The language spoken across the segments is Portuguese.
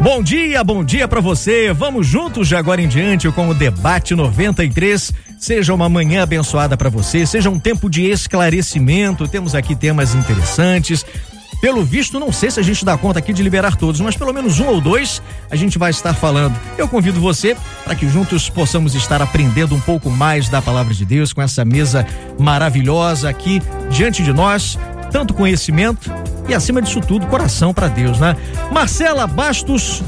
Bom dia, bom dia para você. Vamos juntos de agora em diante com o debate 93. Seja uma manhã abençoada para você, seja um tempo de esclarecimento. Temos aqui temas interessantes. Pelo visto, não sei se a gente dá conta aqui de liberar todos, mas pelo menos um ou dois a gente vai estar falando. Eu convido você para que juntos possamos estar aprendendo um pouco mais da palavra de Deus com essa mesa maravilhosa aqui diante de nós. Tanto conhecimento e, acima disso tudo, coração para Deus, né? Marcela Bastos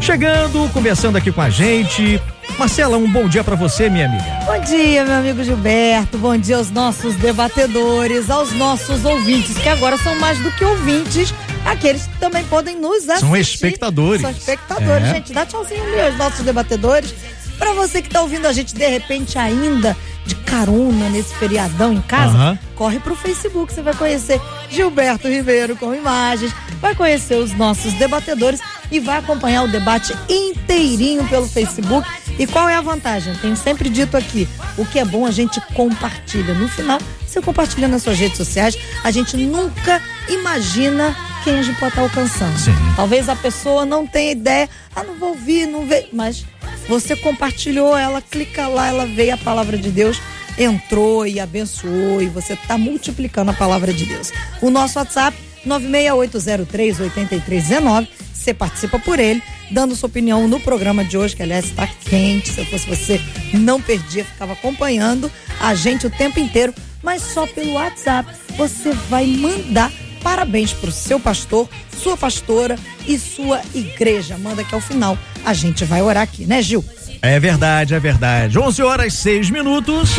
chegando, conversando aqui com a gente. Marcela, um bom dia para você, minha amiga. Bom dia, meu amigo Gilberto. Bom dia aos nossos debatedores, aos nossos ouvintes, que agora são mais do que ouvintes, aqueles que também podem nos assistir. São espectadores. São espectadores, é. gente. Dá tchauzinho ali aos nossos debatedores. Para você que tá ouvindo a gente de repente ainda de carona nesse feriadão em casa, uhum. corre pro Facebook, você vai conhecer Gilberto Ribeiro com imagens, vai conhecer os nossos debatedores e vai acompanhar o debate inteirinho pelo Facebook. E qual é a vantagem? Tenho sempre dito aqui, o que é bom a gente compartilha. No final, você compartilha nas suas redes sociais, a gente nunca imagina quem a gente pode estar alcançando. Sim. Talvez a pessoa não tenha ideia, ah, não vou ouvir, não vê, mas você compartilhou, ela clica lá, ela veio a palavra de Deus, entrou e abençoou e você está multiplicando a palavra de Deus. O nosso WhatsApp 968038319, você participa por ele, dando sua opinião no programa de hoje, que aliás está quente. Se eu fosse você, não perdia, ficava acompanhando a gente o tempo inteiro, mas só pelo WhatsApp você vai mandar parabéns para o seu pastor, sua pastora e sua igreja. Manda que ao final a gente vai orar aqui, né, Gil? É verdade, é verdade. 11 horas 6 minutos.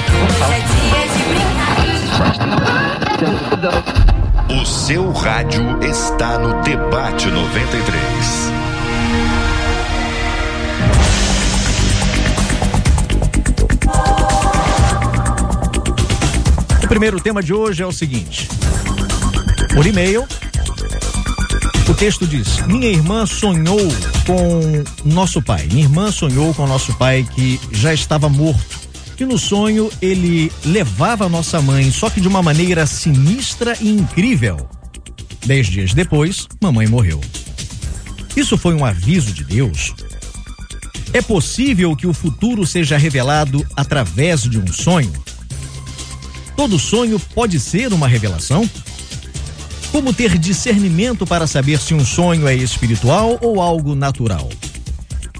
O seu rádio está no Debate 93. O primeiro tema de hoje é o seguinte: por e-mail. O texto diz: Minha irmã sonhou com nosso pai. Minha irmã sonhou com nosso pai que já estava morto. Que no sonho ele levava nossa mãe, só que de uma maneira sinistra e incrível. Dez dias depois, mamãe morreu. Isso foi um aviso de Deus? É possível que o futuro seja revelado através de um sonho? Todo sonho pode ser uma revelação? Como ter discernimento para saber se um sonho é espiritual ou algo natural?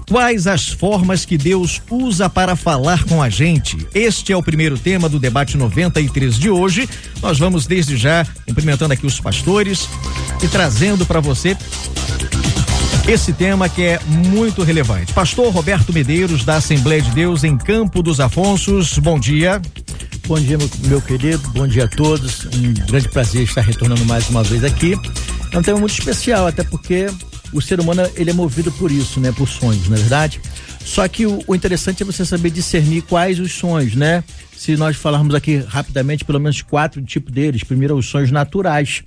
Quais as formas que Deus usa para falar com a gente? Este é o primeiro tema do debate 93 de hoje. Nós vamos desde já cumprimentando aqui os pastores e trazendo para você esse tema que é muito relevante. Pastor Roberto Medeiros, da Assembleia de Deus em Campo dos Afonsos, bom dia. Bom dia, meu, meu, querido, bom dia a todos. Um grande prazer estar retornando mais uma vez aqui. É um tema muito especial, até porque o ser humano ele é movido por isso, né? Por sonhos, não é verdade? Só que o, o interessante é você saber discernir quais os sonhos, né? Se nós falarmos aqui rapidamente, pelo menos quatro tipos deles. Primeiro, os sonhos naturais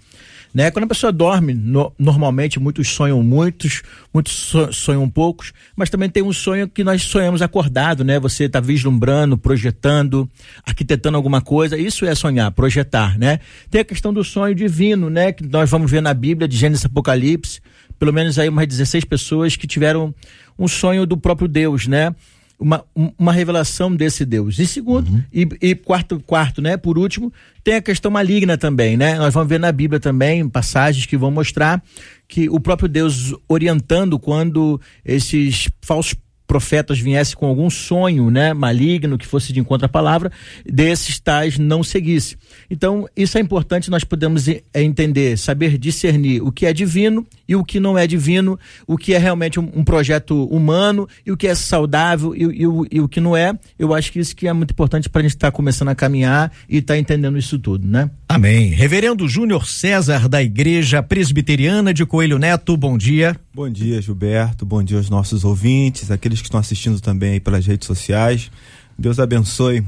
né? Quando a pessoa dorme, no, normalmente muitos sonham muitos, muitos sonham poucos, mas também tem um sonho que nós sonhamos acordado, né? Você está vislumbrando, projetando, arquitetando alguma coisa, isso é sonhar, projetar, né? Tem a questão do sonho divino, né? Que nós vamos ver na Bíblia de Gênesis Apocalipse, pelo menos aí umas 16 pessoas que tiveram um sonho do próprio Deus, né? Uma, uma revelação desse Deus. E segundo, uhum. e, e, quarto, quarto, né? Por último, tem a questão maligna também, né? Nós vamos ver na Bíblia também passagens que vão mostrar que o próprio Deus orientando quando esses falsos profetas viessem com algum sonho, né, maligno que fosse de encontro à palavra, desses tais não seguisse. Então, isso é importante nós podemos é, entender, saber discernir o que é divino e o que não é divino, o que é realmente um, um projeto humano e o que é saudável e, e, o, e, o, que não é. Eu acho que isso que é muito importante para a gente estar tá começando a caminhar e estar tá entendendo isso tudo, né? Amém. Reverendo Júnior César da Igreja Presbiteriana de Coelho Neto, bom dia. Bom dia, Gilberto. Bom dia aos nossos ouvintes, aqueles que estão assistindo também aí pelas redes sociais. Deus abençoe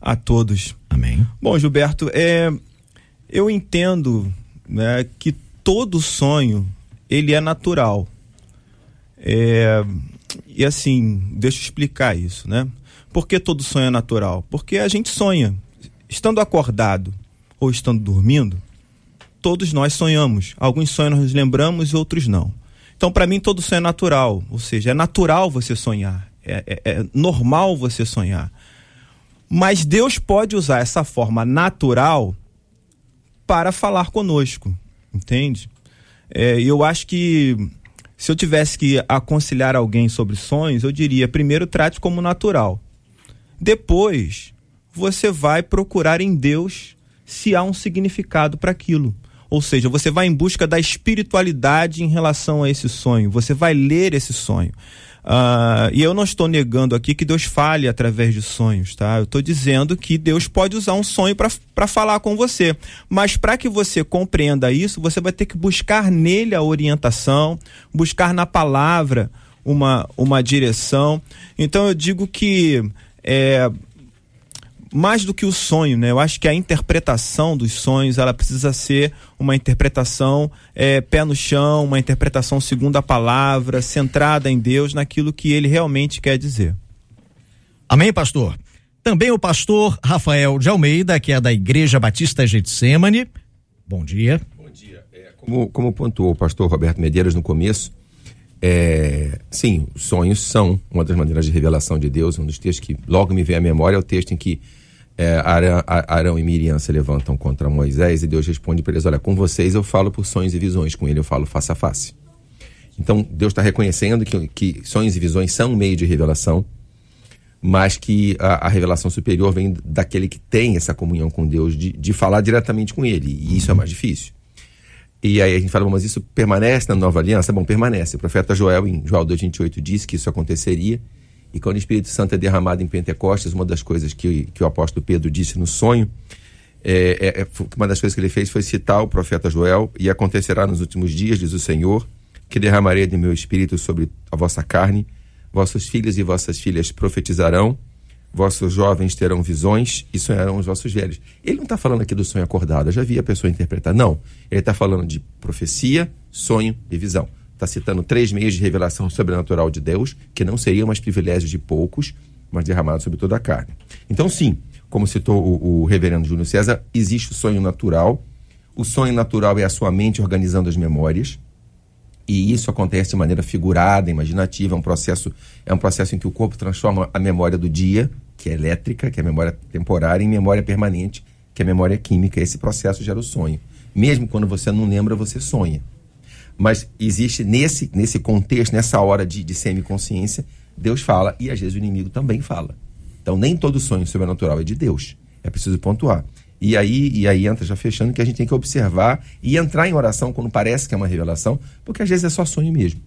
a todos. Amém. Bom, Gilberto, é, eu entendo né, que todo sonho ele é natural. É, e assim, deixa eu explicar isso, né? Por que todo sonho é natural? Porque a gente sonha. Estando acordado ou estando dormindo, todos nós sonhamos. Alguns sonhos nós lembramos e outros não. Então, para mim, todo sonho é natural. Ou seja, é natural você sonhar. É, é, é normal você sonhar. Mas Deus pode usar essa forma natural para falar conosco. Entende? É, eu acho que se eu tivesse que aconselhar alguém sobre sonhos, eu diria: primeiro, trate como natural. Depois, você vai procurar em Deus se há um significado para aquilo. Ou seja, você vai em busca da espiritualidade em relação a esse sonho. Você vai ler esse sonho. Uh, e eu não estou negando aqui que Deus fale através de sonhos, tá? Eu estou dizendo que Deus pode usar um sonho para falar com você. Mas para que você compreenda isso, você vai ter que buscar nele a orientação, buscar na palavra uma, uma direção. Então eu digo que é, mais do que o sonho, né? Eu acho que a interpretação dos sonhos ela precisa ser uma interpretação é, pé no chão, uma interpretação segundo a palavra, centrada em Deus, naquilo que Ele realmente quer dizer. Amém, pastor. Também o pastor Rafael de Almeida, que é da Igreja Batista Getsemane. Bom dia. Bom dia. É, como, como pontuou o pastor Roberto Medeiros no começo, é, sim, sonhos são uma das maneiras de revelação de Deus. Um dos textos que logo me vem à memória é o texto em que é, Arão, Arão, e Miriam se levantam contra Moisés e Deus responde para eles: Olha, com vocês eu falo por sonhos e visões, com ele eu falo face a face. Então Deus está reconhecendo que, que sonhos e visões são um meio de revelação, mas que a, a, revelação superior vem daquele que tem essa comunhão com Deus, de, de falar diretamente com ele, e isso é mais difícil. E aí a gente fala, mas isso permanece na nova aliança? Bom, permanece. O profeta Joel, em Joel 2,28, disse que isso aconteceria e quando o Espírito Santo é derramado em Pentecostes, uma das coisas que, que o apóstolo Pedro disse no sonho, é, é, é uma das coisas que ele fez foi citar o profeta Joel, e acontecerá nos últimos dias, diz o Senhor, que derramarei de meu espírito sobre a vossa carne, vossos filhos e vossas filhas profetizarão, vossos jovens terão visões e sonharão os vossos velhos. Ele não está falando aqui do sonho acordado, eu já vi a pessoa interpretar. Não, ele está falando de profecia, sonho e visão está citando três meios de revelação sobrenatural de Deus, que não seriam mais privilégios de poucos, mas derramados sobre toda a carne. Então, sim, como citou o, o reverendo Júnior César, existe o sonho natural. O sonho natural é a sua mente organizando as memórias. E isso acontece de maneira figurada, imaginativa, é um processo, é um processo em que o corpo transforma a memória do dia, que é elétrica, que é a memória temporária, em memória permanente, que é a memória química. Esse processo gera o sonho. Mesmo quando você não lembra, você sonha. Mas existe nesse, nesse contexto, nessa hora de, de semiconsciência, Deus fala e às vezes o inimigo também fala. Então nem todo sonho sobrenatural é de Deus. É preciso pontuar. E aí, e aí entra já fechando que a gente tem que observar e entrar em oração quando parece que é uma revelação, porque às vezes é só sonho mesmo.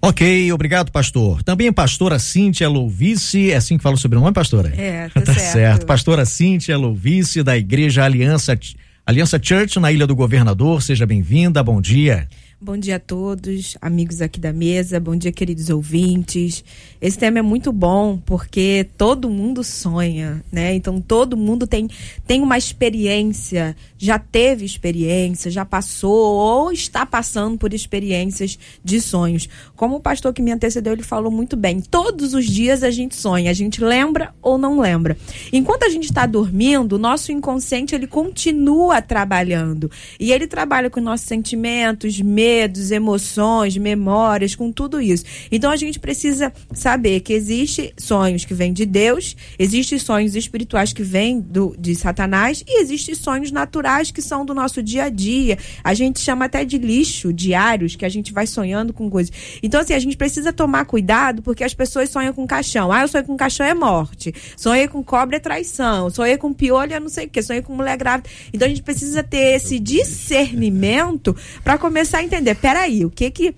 Ok, obrigado, pastor. Também pastora Cíntia Louvice, é assim que fala sobre o nome, pastora? É, tá, tá certo. certo. Pastora Cíntia Louvice, da Igreja Aliança Aliança Church na Ilha do Governador, seja bem-vinda, bom dia. Bom dia a todos, amigos aqui da mesa, bom dia, queridos ouvintes. Esse tema é muito bom porque todo mundo sonha, né? Então todo mundo tem, tem uma experiência, já teve experiência, já passou ou está passando por experiências de sonhos. Como o pastor que me antecedeu, ele falou muito bem. Todos os dias a gente sonha, a gente lembra ou não lembra. Enquanto a gente está dormindo, o nosso inconsciente ele continua trabalhando e ele trabalha com nossos sentimentos, medos, medos, emoções, memórias, com tudo isso. Então a gente precisa saber que existe sonhos que vêm de Deus, existem sonhos espirituais que vêm do, de Satanás e existem sonhos naturais que são do nosso dia a dia. A gente chama até de lixo diários, que a gente vai sonhando com coisas. Então, assim, a gente precisa tomar cuidado porque as pessoas sonham com caixão. Ah, eu sonho com caixão é morte. Sonhei com cobra é traição. Sonhei com piolho é não sei o que. Sonhei com mulher grávida. Então a gente precisa ter esse discernimento para começar a entender entender, peraí, o que que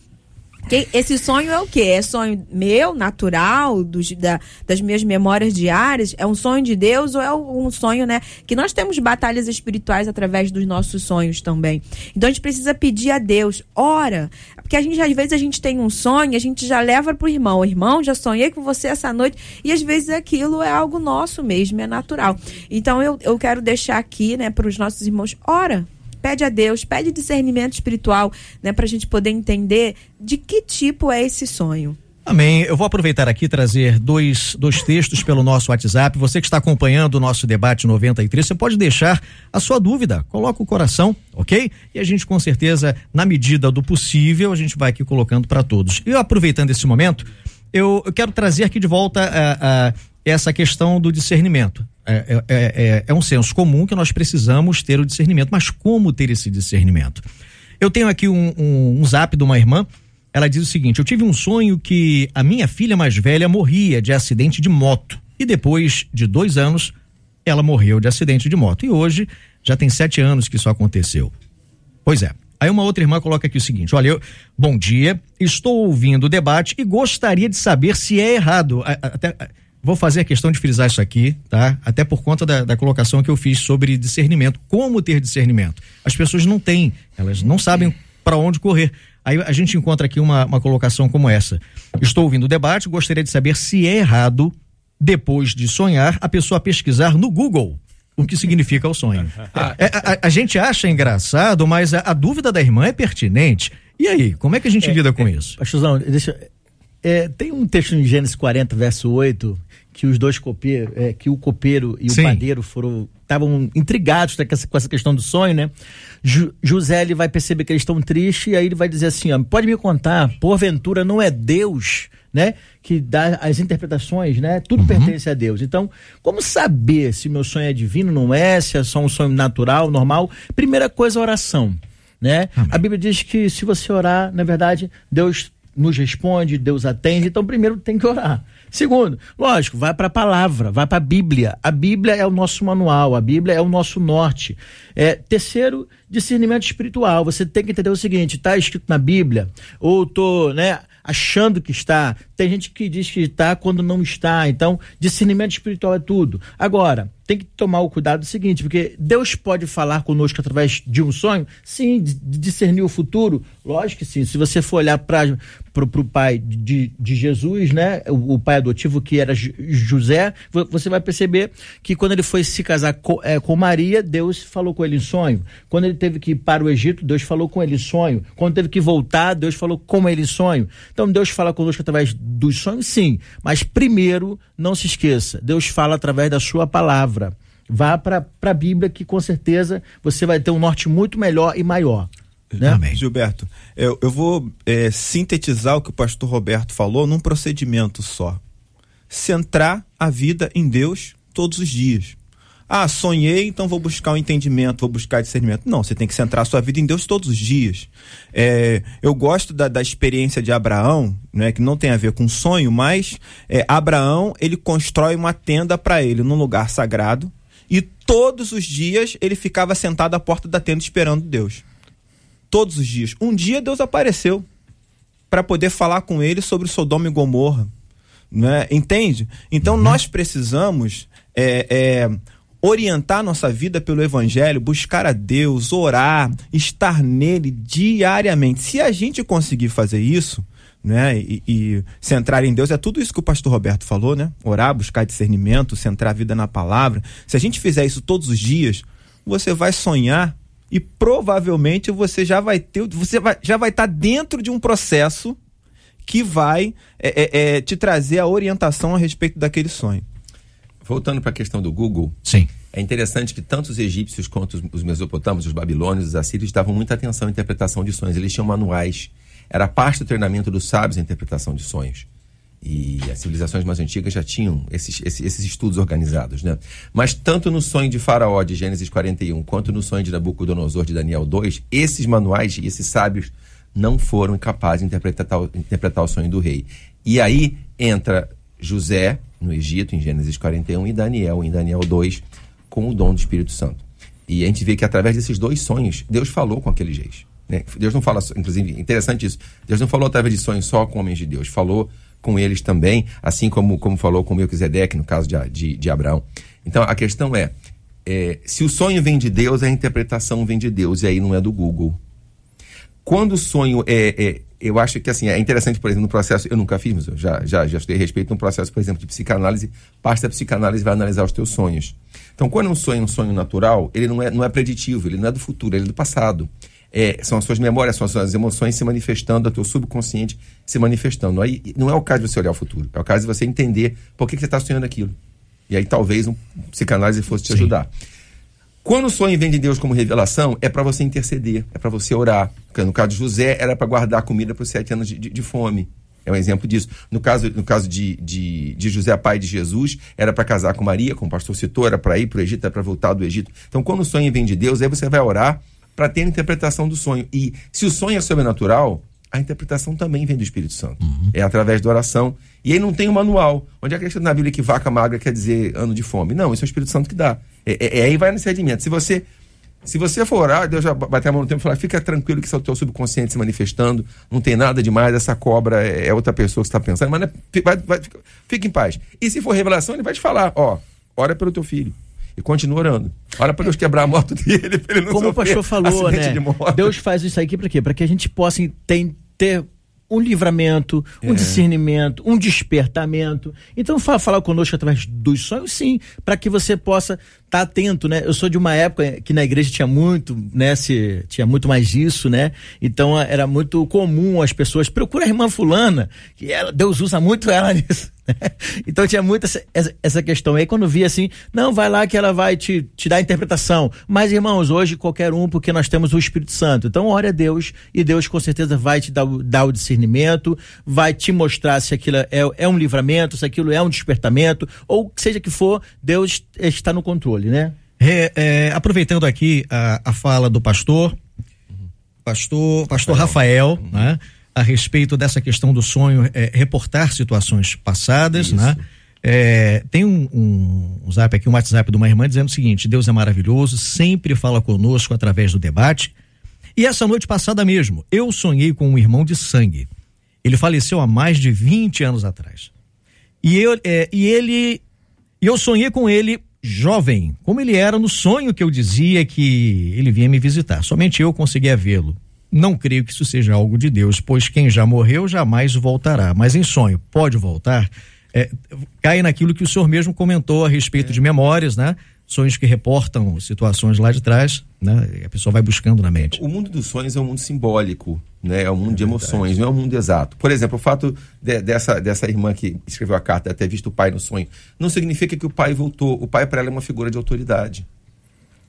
Que esse sonho é o quê? É sonho meu, natural, dos, da, das minhas memórias diárias? É um sonho de Deus ou é um sonho, né? Que nós temos batalhas espirituais através dos nossos sonhos também. Então a gente precisa pedir a Deus, ora. Porque a gente, às vezes, a gente tem um sonho, a gente já leva pro irmão. Irmão, já sonhei com você essa noite. E às vezes aquilo é algo nosso mesmo, é natural. Então eu, eu quero deixar aqui, né, para os nossos irmãos, ora pede a Deus, pede discernimento espiritual, né, para a gente poder entender de que tipo é esse sonho. Amém. Eu vou aproveitar aqui e trazer dois, dois textos pelo nosso WhatsApp. Você que está acompanhando o nosso debate 93, você pode deixar a sua dúvida. Coloca o coração, ok? E a gente, com certeza, na medida do possível, a gente vai aqui colocando para todos. E aproveitando esse momento, eu, eu, quero trazer aqui de volta a, a essa questão do discernimento. É, é, é, é, é um senso comum que nós precisamos ter o discernimento, mas como ter esse discernimento? Eu tenho aqui um, um, um zap de uma irmã, ela diz o seguinte: Eu tive um sonho que a minha filha mais velha morria de acidente de moto. E depois de dois anos, ela morreu de acidente de moto. E hoje já tem sete anos que isso aconteceu. Pois é. Aí uma outra irmã coloca aqui o seguinte: olha, eu, bom dia, estou ouvindo o debate e gostaria de saber se é errado. Até, Vou fazer a questão de frisar isso aqui, tá? Até por conta da, da, colocação que eu fiz sobre discernimento. Como ter discernimento? As pessoas não têm, elas não sabem para onde correr. Aí a gente encontra aqui uma, uma colocação como essa. Estou ouvindo o debate, gostaria de saber se é errado, depois de sonhar, a pessoa pesquisar no Google o que significa o sonho. É, a, a, gente acha engraçado, mas a, a, dúvida da irmã é pertinente. E aí, como é que a gente é, lida com é, isso? Pastorzão, deixa. É, tem um texto em Gênesis 40, verso 8, que os dois copeiros, é, que o copeiro e Sim. o padeiro foram estavam intrigados com essa questão do sonho, né? Ju, José ele vai perceber que eles estão tristes e aí ele vai dizer assim, ó, pode me contar, porventura não é Deus, né, que dá as interpretações, né? Tudo uhum. pertence a Deus. Então, como saber se meu sonho é divino, não é, se é só um sonho natural, normal? Primeira coisa, oração, né? A Bíblia diz que se você orar, na verdade, Deus nos responde, Deus atende. Então, primeiro tem que orar. Segundo, lógico, vai para a palavra, vai para a Bíblia. A Bíblia é o nosso manual, a Bíblia é o nosso norte. É, terceiro, discernimento espiritual. Você tem que entender o seguinte: está escrito na Bíblia, ou estou né, achando que está. Tem gente que diz que está quando não está. Então, discernimento espiritual é tudo. Agora, tem que tomar o cuidado do seguinte, porque Deus pode falar conosco através de um sonho, sim, discernir o futuro, lógico que sim. Se você for olhar para o pai de, de Jesus, né, o, o, pai adotivo que era José, você vai perceber que quando ele foi se casar com, é, com Maria, Deus falou com ele em sonho. Quando ele teve que ir para o Egito, Deus falou com ele em sonho. Quando teve que voltar, Deus falou com ele em sonho. Então Deus fala conosco através dos sonhos, sim. Mas primeiro, não se esqueça, Deus fala através da sua palavra palavra. Vá para a Bíblia, que com certeza você vai ter um norte muito melhor e maior. Né? Amém. Gilberto, eu, eu vou é, sintetizar o que o pastor Roberto falou num procedimento só. Centrar a vida em Deus todos os dias. Ah, sonhei, então vou buscar o um entendimento, vou buscar discernimento. Não, você tem que centrar a sua vida em Deus todos os dias. É, eu gosto da, da, experiência de Abraão, né, que não tem a ver com sonho, mas é, Abraão ele constrói uma tenda para ele num lugar sagrado e todos os dias ele ficava sentado à porta da tenda esperando Deus. Todos os dias. Um dia Deus apareceu para poder falar com ele sobre Sodoma e Gomorra. Né? Entende? Então uhum. nós precisamos é, é orientar nossa vida pelo Evangelho, buscar a Deus, orar, estar nele diariamente. Se a gente conseguir fazer isso, né, e, e, centrar em Deus, é tudo isso que o pastor Roberto falou, né? Orar, buscar discernimento, centrar a vida na palavra. Se a gente fizer isso todos os dias, você vai sonhar e provavelmente você já vai ter, você vai, já vai estar dentro de um processo que vai é, é, é, te trazer a orientação a respeito daquele sonho. Voltando para a questão do Google. Sim. É interessante que tanto os egípcios quanto os mesopotâmios, os babilônios, os assírios davam muita atenção à interpretação de sonhos. Eles tinham manuais. Era parte do treinamento dos sábios a interpretação de sonhos. E as civilizações mais antigas já tinham esses, esses, esses, estudos organizados, né? Mas tanto no sonho de Faraó, de Gênesis 41, quanto no sonho de Nabucodonosor, de Daniel 2, esses manuais e esses sábios não foram capazes de interpretar, interpretar o sonho do rei. E aí entra José, no Egito, em Gênesis 41, e Daniel, em Daniel 2, com o dom do Espírito Santo. E a gente vê que através desses dois sonhos, Deus falou com aqueles reis. Né? Deus não fala, inclusive, interessante isso. Deus não falou através de sonhos só com homens de Deus, falou com eles também, assim como, como falou com Melquisedeque, no caso de, de, de Abraão. Então a questão é, é, se o sonho vem de Deus, a interpretação vem de Deus, e aí não é do Google. Quando o sonho é, é eu acho que assim, é interessante, por exemplo, no processo, eu nunca fiz, mas eu já, já, já estudei a respeito no processo, por exemplo, de psicanálise, parte da psicanálise vai analisar os teus sonhos. Então, quando um sonho é um sonho natural, ele não é, não é preditivo, ele não é do futuro, ele é do passado. É, são as suas memórias, são as suas emoções se manifestando, o teu subconsciente se manifestando. Aí não é o caso de você olhar o futuro, é o caso de você entender por que, que você está sonhando aquilo. E aí talvez um psicanálise fosse te Sim. ajudar. Quando o sonho vem de Deus como revelação, é para você interceder, é para você orar. Porque no caso de José, era para guardar comida para os sete anos de, de, de, fome. É um exemplo disso. No caso, no caso de, de, de José, pai de Jesus, era para casar com Maria, como o pastor citou, era para ir para o Egito, era para voltar do Egito. Então, quando o sonho vem de Deus, aí você vai orar para ter a interpretação do sonho. E se o sonho é sobrenatural, a interpretação também vem do Espírito Santo. Uhum. É através da oração. E aí não tem um manual. Onde é que está na Bíblia que vaca magra quer dizer ano de fome? Não, isso é o Espírito Santo que dá. É, é, é aí vai nesse segmento. Se você se você for orar, Deus já bater a mão no tempo e falar, fica tranquilo que isso é o teu subconsciente se manifestando, não tem nada demais, essa cobra é, é outra pessoa que está pensando, mas é, vai, vai, fica em paz. E se for revelação, ele vai te falar, ó, ora pelo teu filho. E continua orando. Ora para Deus quebrar a moto dele, para ele não Como o pastor falou, né? Deus faz isso aqui para quê? Para que a gente possa ter um livramento, um é. discernimento, um despertamento. Então, fala, falar conosco através dos sonhos, sim, para que você possa estar tá atento, né? Eu sou de uma época que na igreja tinha muito, né? Se, tinha muito mais disso, né? Então, era muito comum as pessoas, procura a irmã fulana, que ela, Deus usa muito ela nisso. então tinha muito essa, essa questão. aí quando via assim, não, vai lá que ela vai te, te dar a interpretação. Mas, irmãos, hoje qualquer um, porque nós temos o Espírito Santo. Então, ore a Deus e Deus com certeza vai te dar, dar o discernimento, vai te mostrar se aquilo é, é um livramento, se aquilo é um despertamento, ou seja que for, Deus está no controle, né? É, é, aproveitando aqui a, a fala do pastor, pastor, pastor Rafael, Rafael né? A respeito dessa questão do sonho, é, reportar situações passadas, Isso. né? É, tem um, um, um, zap aqui, um WhatsApp de uma irmã dizendo o seguinte: Deus é maravilhoso, sempre fala conosco através do debate. E essa noite passada mesmo, eu sonhei com um irmão de sangue. Ele faleceu há mais de 20 anos atrás. E, eu, é, e ele. E eu sonhei com ele jovem, como ele era no sonho que eu dizia que ele vinha me visitar. Somente eu conseguia vê-lo. Não creio que isso seja algo de Deus, pois quem já morreu jamais voltará. Mas em sonho, pode voltar? É, cai naquilo que o senhor mesmo comentou a respeito é. de memórias, né? Sonhos que reportam situações lá de trás, né? a pessoa vai buscando na mente. O mundo dos sonhos é um mundo simbólico, né? É um mundo é de emoções, não é um mundo exato. Por exemplo, o fato de, dessa, dessa irmã que escreveu a carta ter visto o pai no sonho, não significa que o pai voltou. O pai para ela é uma figura de autoridade,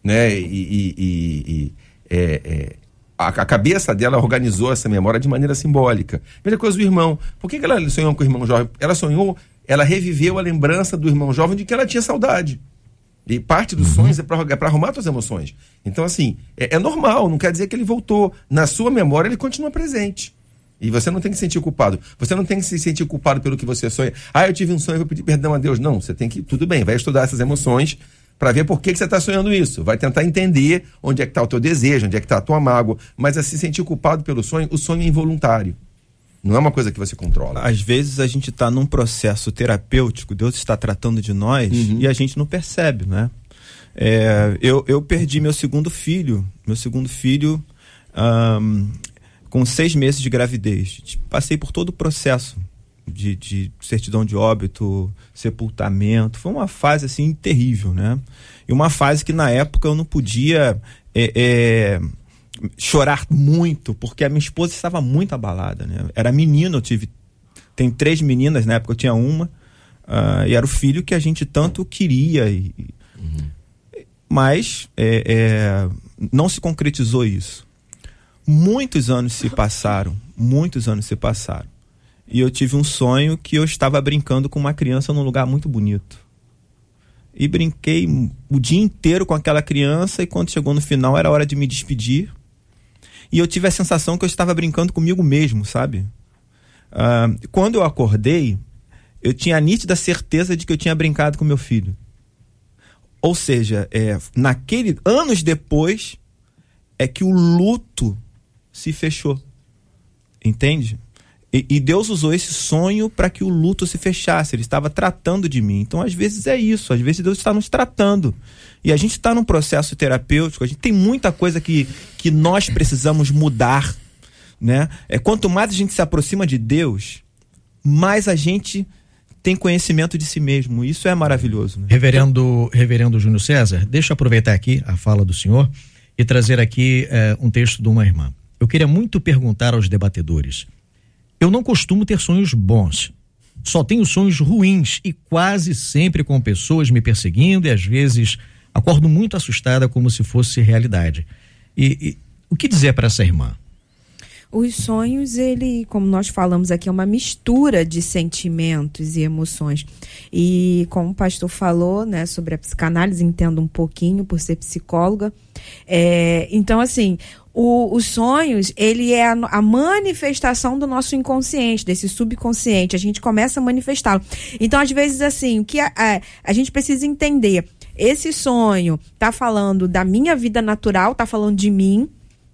né? E, e, e, é, é a, a, cabeça dela organizou essa memória de maneira simbólica. Mesma coisa do irmão. Por que, que ela sonhou com o irmão jovem? Ela sonhou, ela reviveu a lembrança do irmão jovem de que ela tinha saudade. E parte dos uhum. sonhos é para é arrumar suas emoções. Então, assim, é, é, normal, não quer dizer que ele voltou. Na sua memória, ele continua presente. E você não tem que se sentir culpado. Você não tem que se sentir culpado pelo que você sonha. Ah, eu tive um sonho, eu vou pedir perdão a Deus. Não, você tem que. Tudo bem, vai estudar essas emoções para ver por que, que você está sonhando isso. Vai tentar entender onde é que está o teu desejo, onde é que está a tua mágoa. Mas a se sentir culpado pelo sonho, o sonho é involuntário. Não é uma coisa que você controla. Às vezes a gente está num processo terapêutico, Deus está tratando de nós uhum. e a gente não percebe, né? É, eu, eu perdi meu segundo filho, meu segundo filho um, com seis meses de gravidez. Passei por todo o processo de, de, certidão de óbito, sepultamento. Foi uma fase assim terrível, né? E uma fase que na época eu não podia é, é, chorar muito, porque a minha esposa estava muito abalada, né? Era menina, eu tive. Tem três meninas, na época eu tinha uma. Uh, e era o filho que a gente tanto queria. E, uhum. Mas é, é, não se concretizou isso. Muitos anos se passaram, muitos anos se passaram e eu tive um sonho que eu estava brincando com uma criança num lugar muito bonito. E brinquei o dia inteiro com aquela criança e quando chegou no final era hora de me despedir. E eu tive a sensação que eu estava brincando comigo mesmo, sabe? Uh, quando eu acordei, eu tinha a nítida certeza de que eu tinha brincado com meu filho. Ou seja, é, naquele anos depois é que o luto se fechou. Entende? E, e Deus usou esse sonho para que o luto se fechasse. Ele estava tratando de mim. Então, às vezes é isso. Às vezes Deus está nos tratando. E a gente está num processo terapêutico. A gente tem muita coisa que, que nós precisamos mudar, né? É quanto mais a gente se aproxima de Deus, mais a gente tem conhecimento de si mesmo. Isso é maravilhoso. Né? Reverendo, Reverendo Júnior César, deixa eu aproveitar aqui a fala do senhor e trazer aqui eh, um texto de uma irmã. Eu queria muito perguntar aos debatedores. Eu não costumo ter sonhos bons. Só tenho sonhos ruins e quase sempre com pessoas me perseguindo e às vezes acordo muito assustada como se fosse realidade. E, e o que dizer para essa irmã? Os sonhos, ele, como nós falamos aqui, é uma mistura de sentimentos e emoções. E como o pastor falou, né, sobre a psicanálise, entendo um pouquinho por ser psicóloga. É, então, assim, o, os sonhos, ele é a, a, manifestação do nosso inconsciente, desse subconsciente. A gente começa a manifestá-lo. Então, às vezes, assim, o que a, a, a gente precisa entender? Esse sonho tá falando da minha vida natural, tá falando de mim,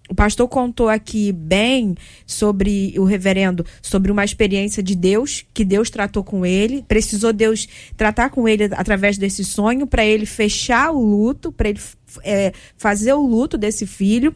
o pastor contou aqui bem sobre o reverendo, sobre uma experiência de Deus, que Deus tratou com ele. Precisou Deus tratar com ele através desse sonho para ele fechar o luto, para ele é, fazer o luto desse filho.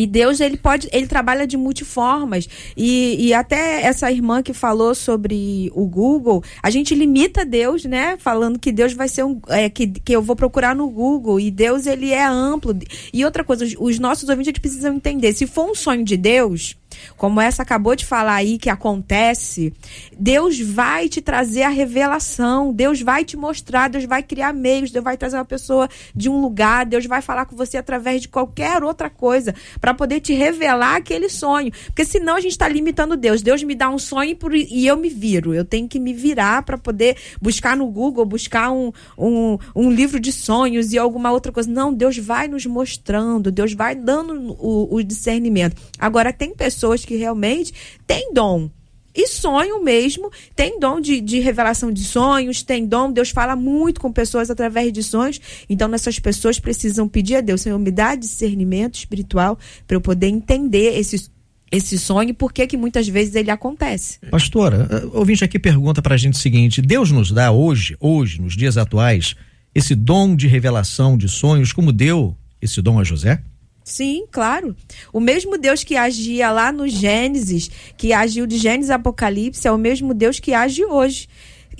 E Deus, ele pode, ele trabalha de multiformas. E, e até essa irmã que falou sobre o Google, a gente limita Deus, né? Falando que Deus vai ser um. É, que, que eu vou procurar no Google. E Deus, ele é amplo. E outra coisa, os, os nossos ouvintes precisam entender: se for um sonho de Deus, como essa acabou de falar aí que acontece, Deus vai te trazer a revelação, Deus vai te mostrar, Deus vai criar meios, Deus vai trazer uma pessoa de um lugar, Deus vai falar com você através de qualquer outra coisa para poder te revelar aquele sonho. Porque senão a gente está limitando Deus. Deus me dá um sonho e eu me viro. Eu tenho que me virar para poder buscar no Google, buscar um, um, um livro de sonhos e alguma outra coisa. Não, Deus vai nos mostrando, Deus vai dando o, o discernimento. Agora, tem pessoas pessoas que realmente têm dom. E sonham mesmo, tem dom de, de revelação de sonhos, tem dom, Deus fala muito com pessoas através de sonhos. Então, essas pessoas precisam pedir a Deus, Senhor, me dá discernimento espiritual para eu poder entender esse, esse sonho por que que muitas vezes ele acontece. Pastora, o ouvinte aqui pergunta para a gente o seguinte: Deus nos dá hoje, hoje, nos dias atuais, esse dom de revelação de sonhos, como deu esse dom a José? Sim, claro. O mesmo Deus que agia lá no Gênesis, que agiu de Gênesis a Apocalipse, é o mesmo Deus que age hoje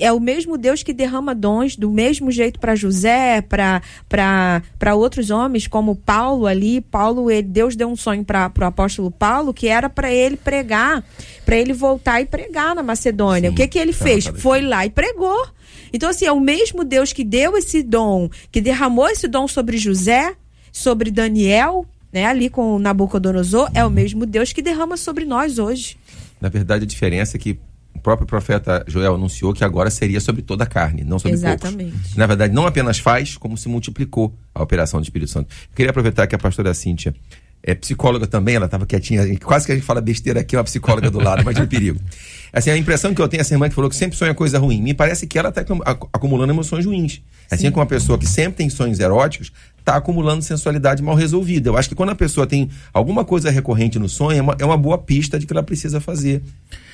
é o mesmo Deus que derrama dons do mesmo jeito para José, para outros homens, como Paulo ali. Paulo, ele, Deus deu um sonho para o apóstolo Paulo que era para ele pregar, para ele voltar e pregar na Macedônia. Sim, o que, que ele fez? Foi lá e pregou. Então, assim, é o mesmo Deus que deu esse dom, que derramou esse dom sobre José, sobre Daniel, né, ali com Nabucodonosor, é o mesmo Deus que derrama sobre nós hoje. Na verdade, a diferença é que o próprio profeta Joel anunciou que agora seria sobre toda a carne, não sobre Exatamente. poucos. Na verdade, não apenas faz, como se multiplicou a operação do Espírito Santo. Queria aproveitar que a pastora Cíntia é psicóloga também, ela estava quietinha, quase que a gente fala besteira aqui, uma psicóloga do lado, mas de perigo. Assim, a impressão que eu tenho, essa irmã que falou que sempre sonha coisa ruim, me parece que ela está acumulando emoções ruins. Assim Sim. como uma pessoa que sempre tem sonhos eróticos, está acumulando sensualidade mal resolvida. Eu acho que quando a pessoa tem alguma coisa recorrente no sonho, é uma, é uma boa pista de que ela precisa fazer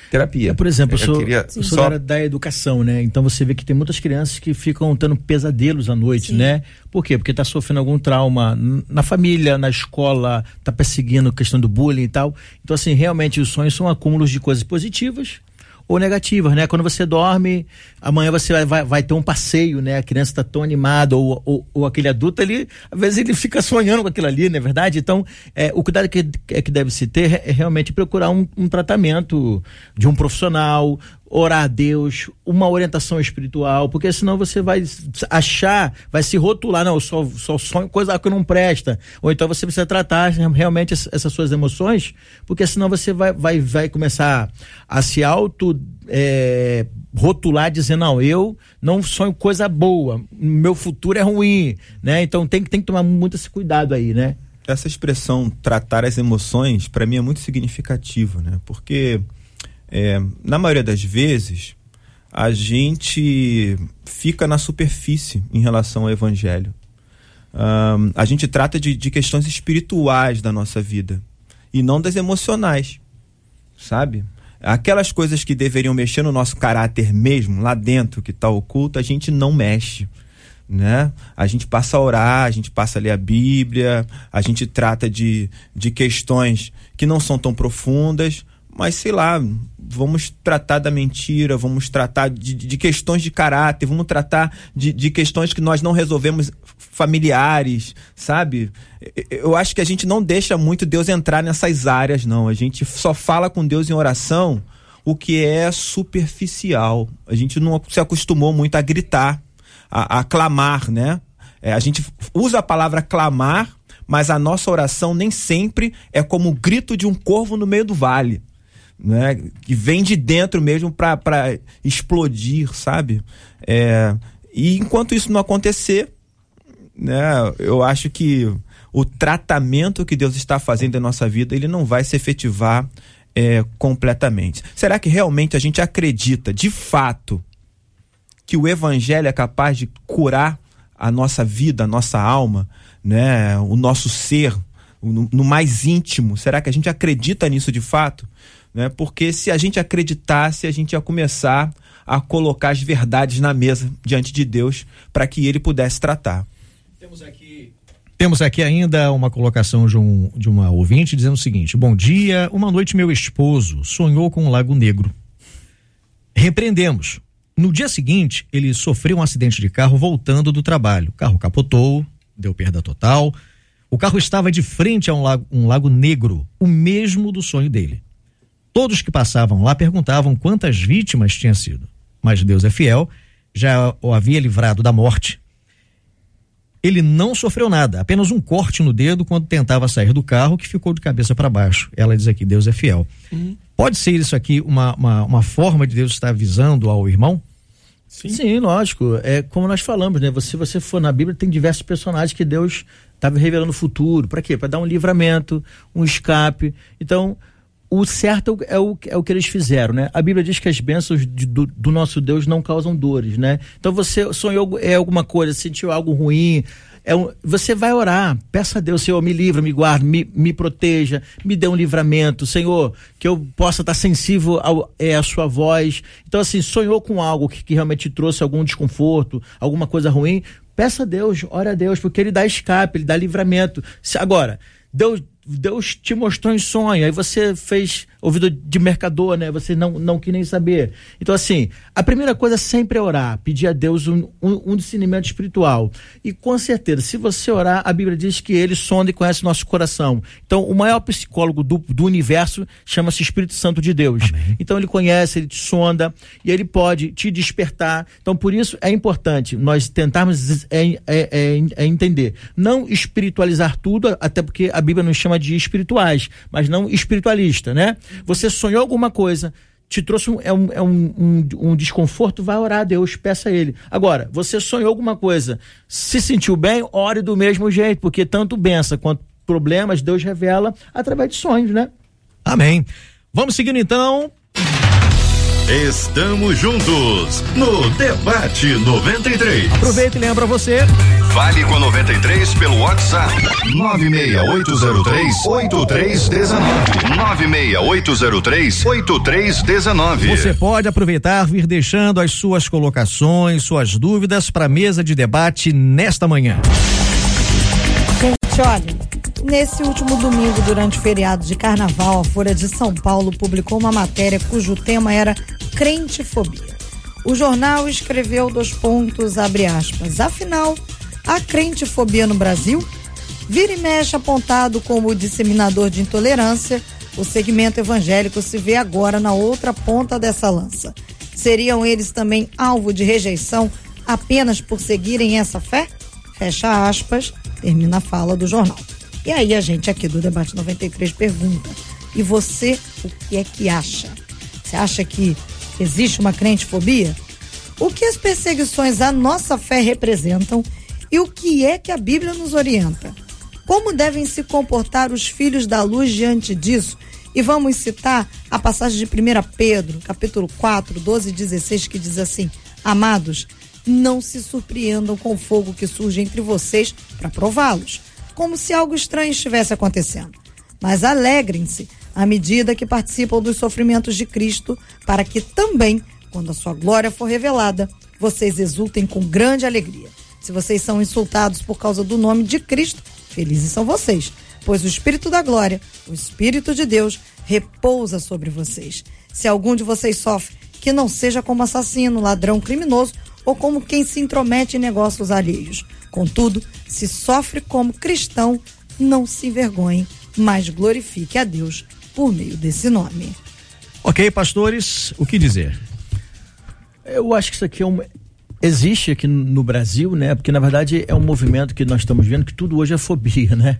terapia. Por exemplo, eu, sou, queria... eu sou só... da educação, né? Então você vê que tem muitas crianças que ficam tendo pesadelos à noite, Sim. né? Por quê? Porque está sofrendo algum trauma na família, na escola, está perseguindo a questão do bullying e tal. Então, assim, realmente os sonhos são acúmulos de coisas positivas ou negativas, né? Quando você dorme, amanhã você vai, vai, vai ter um passeio, né? A criança está tão animada, ou, ou, ou, aquele adulto, ele, às vezes ele fica sonhando com aquilo ali, não é verdade? Então, é, o cuidado que, é que deve se ter é realmente procurar um, um tratamento de um profissional, orar a Deus, uma orientação espiritual, porque senão você vai achar, vai se rotular, não, só, só sonho coisa que não presta. Ou então você precisa tratar realmente essas suas emoções, porque senão você vai, vai, vai começar a se auto é, rotular dizendo, não, eu não sonho coisa boa, meu futuro é ruim, né? Então tem, tem que tomar muito esse cuidado aí, né? Essa expressão tratar as emoções, para mim é muito significativa, né? Porque é, na maioria das vezes, a gente fica na superfície em relação ao evangelho. Um, a gente trata de, de questões espirituais da nossa vida. e não das emocionais, sabe? Aquelas coisas que deveriam mexer no nosso caráter mesmo, lá dentro que está oculto, a gente não mexe. Né? A gente passa a orar, a gente passa a ler a Bíblia, a gente trata de, de questões que não são tão profundas, mas sei lá, vamos tratar da mentira, vamos tratar de, de questões de caráter, vamos tratar de, de questões que nós não resolvemos familiares, sabe? Eu acho que a gente não deixa muito Deus entrar nessas áreas, não. A gente só fala com Deus em oração o que é superficial. A gente não se acostumou muito a gritar, a, a clamar, né? É, a gente usa a palavra clamar, mas a nossa oração nem sempre é como o grito de um corvo no meio do vale né, que vem de dentro mesmo para explodir, sabe? É, e enquanto isso não acontecer, né, eu acho que o tratamento que Deus está fazendo em nossa vida, ele não vai se efetivar é, completamente. Será que realmente a gente acredita, de fato, que o evangelho é capaz de curar a nossa vida, a nossa alma, né, o nosso ser, no, no mais íntimo? Será que a gente acredita nisso de fato? Né? Porque se a gente acreditasse, a gente ia começar a colocar as verdades na mesa diante de Deus para que ele pudesse tratar. Temos aqui temos aqui ainda uma colocação de, um, de uma ouvinte dizendo o seguinte: Bom dia, uma noite meu esposo sonhou com um lago negro. Repreendemos. No dia seguinte, ele sofreu um acidente de carro voltando do trabalho. O carro capotou, deu perda total. O carro estava de frente a um lago, um lago negro, o mesmo do sonho dele. Todos que passavam lá perguntavam quantas vítimas tinha sido. Mas Deus é fiel, já o havia livrado da morte. Ele não sofreu nada, apenas um corte no dedo quando tentava sair do carro, que ficou de cabeça para baixo. Ela diz aqui: Deus é fiel. Uhum. Pode ser isso aqui uma, uma, uma, forma de Deus estar avisando ao irmão? Sim. Sim, lógico. É como nós falamos, né? Se você for na Bíblia, tem diversos personagens que Deus estava revelando o futuro. Para quê? Para dar um livramento, um escape. Então, o certo é o, é o que eles fizeram, né? A Bíblia diz que as bênçãos de, do, do, nosso Deus não causam dores, né? Então você sonhou é alguma coisa, sentiu algo ruim, é um, você vai orar, peça a Deus, Senhor, me livra, me guarda, me, me proteja, me dê um livramento, Senhor, que eu possa estar sensível ao, é, à sua voz. Então, assim, sonhou com algo que, que realmente trouxe algum desconforto, alguma coisa ruim, peça a Deus, ora a Deus, porque Ele dá escape, Ele dá livramento. Agora, Deus Deus te mostrou em sonho, aí você fez ouvido de mercador, né? Você não, não quis nem saber. Então, assim, a primeira coisa sempre é orar, pedir a Deus um, um, um, discernimento espiritual. E com certeza, se você orar, a Bíblia diz que ele sonda e conhece o nosso coração. Então, o maior psicólogo do, do universo chama-se Espírito Santo de Deus. Amém. Então, ele conhece, ele te sonda e ele pode te despertar. Então, por isso é importante nós tentarmos é, é, é, é entender. Não espiritualizar tudo, até porque a Bíblia nos chama de espirituais, mas não espiritualista, né? Você sonhou alguma coisa, te trouxe um, é um, é um, um, um, desconforto, vai orar a Deus, peça a Ele. Agora, você sonhou alguma coisa, se sentiu bem, ore do mesmo jeito, porque tanto benção quanto problemas Deus revela através de sonhos, né? Amém. Vamos seguindo então. Estamos juntos no Debate 93. Aproveita e lembra você. Fale com a 93 pelo WhatsApp 96803 8319. 96803 8319. Você pode aproveitar, vir deixando as suas colocações, suas dúvidas para a mesa de debate nesta manhã. Gente, olha, Nesse último domingo, durante o feriado de carnaval, a Folha de São Paulo publicou uma matéria cujo tema era crentifobia. O jornal escreveu dois pontos, abre aspas. Afinal, a crentifobia no Brasil? Vira e mexe apontado como disseminador de intolerância, o segmento evangélico se vê agora na outra ponta dessa lança. Seriam eles também alvo de rejeição apenas por seguirem essa fé? Fecha aspas, termina a fala do jornal. E aí a gente aqui do Debate 93 pergunta: e você o que é que acha? Você acha que existe uma crentefobia? O que as perseguições à nossa fé representam e o que é que a Bíblia nos orienta? Como devem se comportar os filhos da luz diante disso? E vamos citar a passagem de 1 Pedro, capítulo 4, 12 e 16, que diz assim: Amados, não se surpreendam com o fogo que surge entre vocês para prová-los como se algo estranho estivesse acontecendo. mas alegrem-se à medida que participam dos sofrimentos de Cristo, para que também, quando a sua glória for revelada, vocês exultem com grande alegria. Se vocês são insultados por causa do nome de Cristo, felizes são vocês, pois o Espírito da glória, o Espírito de Deus, repousa sobre vocês. Se algum de vocês sofre, que não seja como assassino, ladrão, criminoso ou como quem se intromete em negócios alheios. Contudo, se sofre como cristão, não se envergonhe, mas glorifique a Deus por meio desse nome. Ok, pastores, o que dizer? Eu acho que isso aqui é um, existe aqui no Brasil, né? Porque na verdade é um movimento que nós estamos vendo que tudo hoje é fobia, né?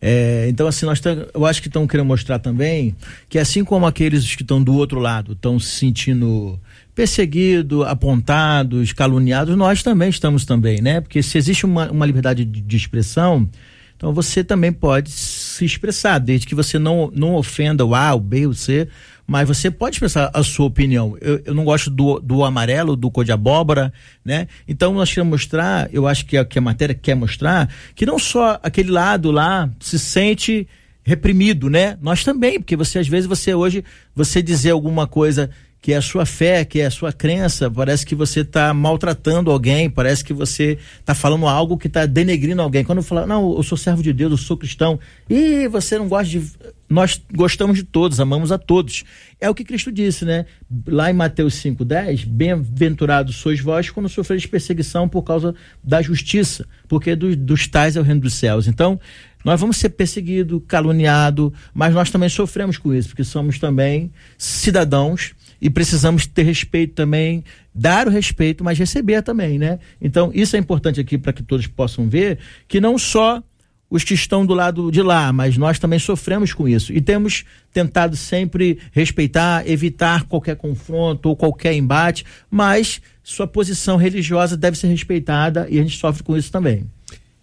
É, então assim nós tam, eu acho que estão querendo mostrar também que assim como aqueles que estão do outro lado estão se sentindo perseguidos, apontados, caluniados, nós também estamos também, né? Porque se existe uma, uma liberdade de, de expressão, então você também pode se expressar, desde que você não, não ofenda o A, o B, o C, mas você pode expressar a sua opinião. Eu, eu não gosto do, do amarelo, do cor de abóbora, né? Então nós queremos mostrar, eu acho que a, que a matéria quer mostrar, que não só aquele lado lá se sente reprimido, né? Nós também, porque você às vezes você hoje você dizer alguma coisa que é a sua fé, que é a sua crença, parece que você está maltratando alguém, parece que você está falando algo que está denegrindo alguém. Quando fala, não, eu sou servo de Deus, eu sou cristão, e você não gosta de. Nós gostamos de todos, amamos a todos. É o que Cristo disse, né? Lá em Mateus 5,10, bem-aventurados sois vós quando sofreis perseguição por causa da justiça, porque do, dos tais é o reino dos céus. Então, nós vamos ser perseguidos, caluniados, mas nós também sofremos com isso, porque somos também cidadãos e precisamos ter respeito também, dar o respeito, mas receber também, né? Então, isso é importante aqui para que todos possam ver que não só os que estão do lado de lá, mas nós também sofremos com isso e temos tentado sempre respeitar, evitar qualquer confronto ou qualquer embate, mas sua posição religiosa deve ser respeitada e a gente sofre com isso também.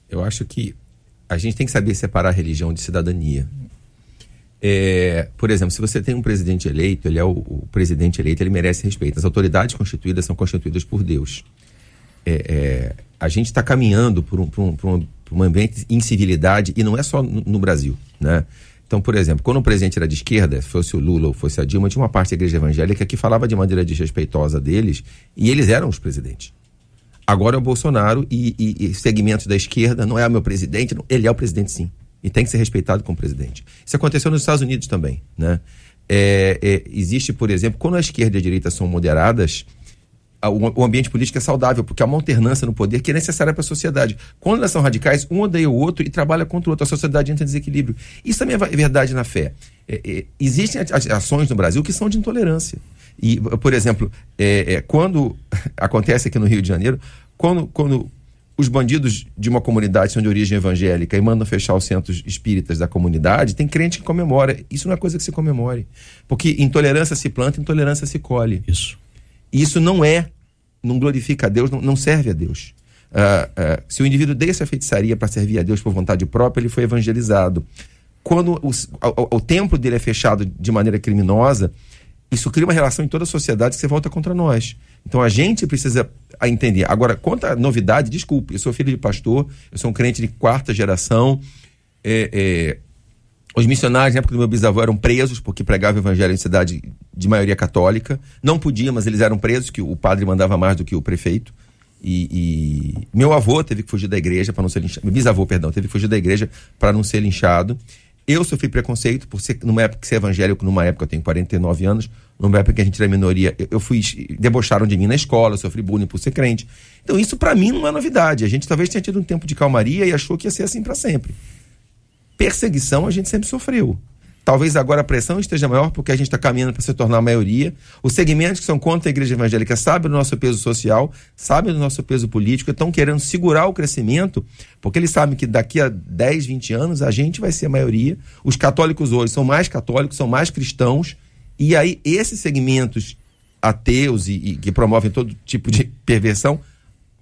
Eu acho que a gente tem que saber separar religião de cidadania. É, por exemplo, se você tem um presidente eleito, ele é o, o, presidente eleito, ele merece respeito. As autoridades constituídas são constituídas por Deus. É, é, a gente está caminhando por um, por, um, por, um, um, de incivilidade e não é só no, no, Brasil, né? Então, por exemplo, quando o presidente era de esquerda, fosse o Lula ou fosse a Dilma, tinha uma parte da igreja evangélica que falava de maneira desrespeitosa deles e eles eram os presidentes. Agora é o Bolsonaro e, e, e segmentos da esquerda, não é o meu presidente, não, ele é o presidente sim e tem que ser respeitado como presidente. Isso aconteceu nos Estados Unidos também, né? É, é, existe, por exemplo, quando a esquerda e a direita são moderadas, o, ambiente político é saudável, porque há uma alternância no poder que é necessária para a sociedade. Quando elas são radicais, um odeia o outro e trabalha contra o outro. A sociedade entra em desequilíbrio. Isso também é verdade na fé. É, é existem ações no Brasil que são de intolerância. E, por exemplo, é, é, quando acontece aqui no Rio de Janeiro, quando, quando os bandidos de uma comunidade são de origem evangélica e mandam fechar os centros espíritas da comunidade, tem crente que comemora. Isso não é coisa que se comemore. Porque intolerância se planta, intolerância se colhe. Isso. E isso não é, não glorifica a Deus, não, não serve a Deus. Uh, uh, se o indivíduo deixa a feitiçaria para servir a Deus por vontade própria, ele foi evangelizado. Quando o, o, o templo dele é fechado de maneira criminosa, isso cria uma relação em toda a sociedade que você volta contra nós. Então a gente precisa entender. Agora, quanto à novidade, desculpe, eu sou filho de pastor, eu sou um crente de quarta geração. É, é, os missionários, na época do meu bisavô, eram presos porque pregavam o evangelho em cidade de maioria católica. Não podia, mas eles eram presos, que o padre mandava mais do que o prefeito. E, e, meu avô teve que fugir da igreja para não ser linchado. Meu bisavô, perdão, teve que fugir da igreja para não ser linchado. Eu sofri preconceito por ser, numa época, ser evangélico, numa época eu tenho 49 anos, numa época que a gente era minoria, eu fui, debocharam de mim na escola, eu sofri bullying por ser crente. Então isso para mim não é novidade. A gente talvez tenha tido um tempo de calmaria e achou que ia ser assim para sempre. Perseguição a gente sempre sofreu. Talvez agora a pressão esteja maior porque a gente está caminhando para se tornar a maioria. Os segmentos que são contra a igreja evangélica sabem do nosso peso social, sabem do nosso peso político, estão querendo segurar o crescimento, porque eles sabem que daqui a 10, 20 anos a gente vai ser a maioria. Os católicos hoje são mais católicos, são mais cristãos, e aí esses segmentos ateus e, e que promovem todo tipo de perversão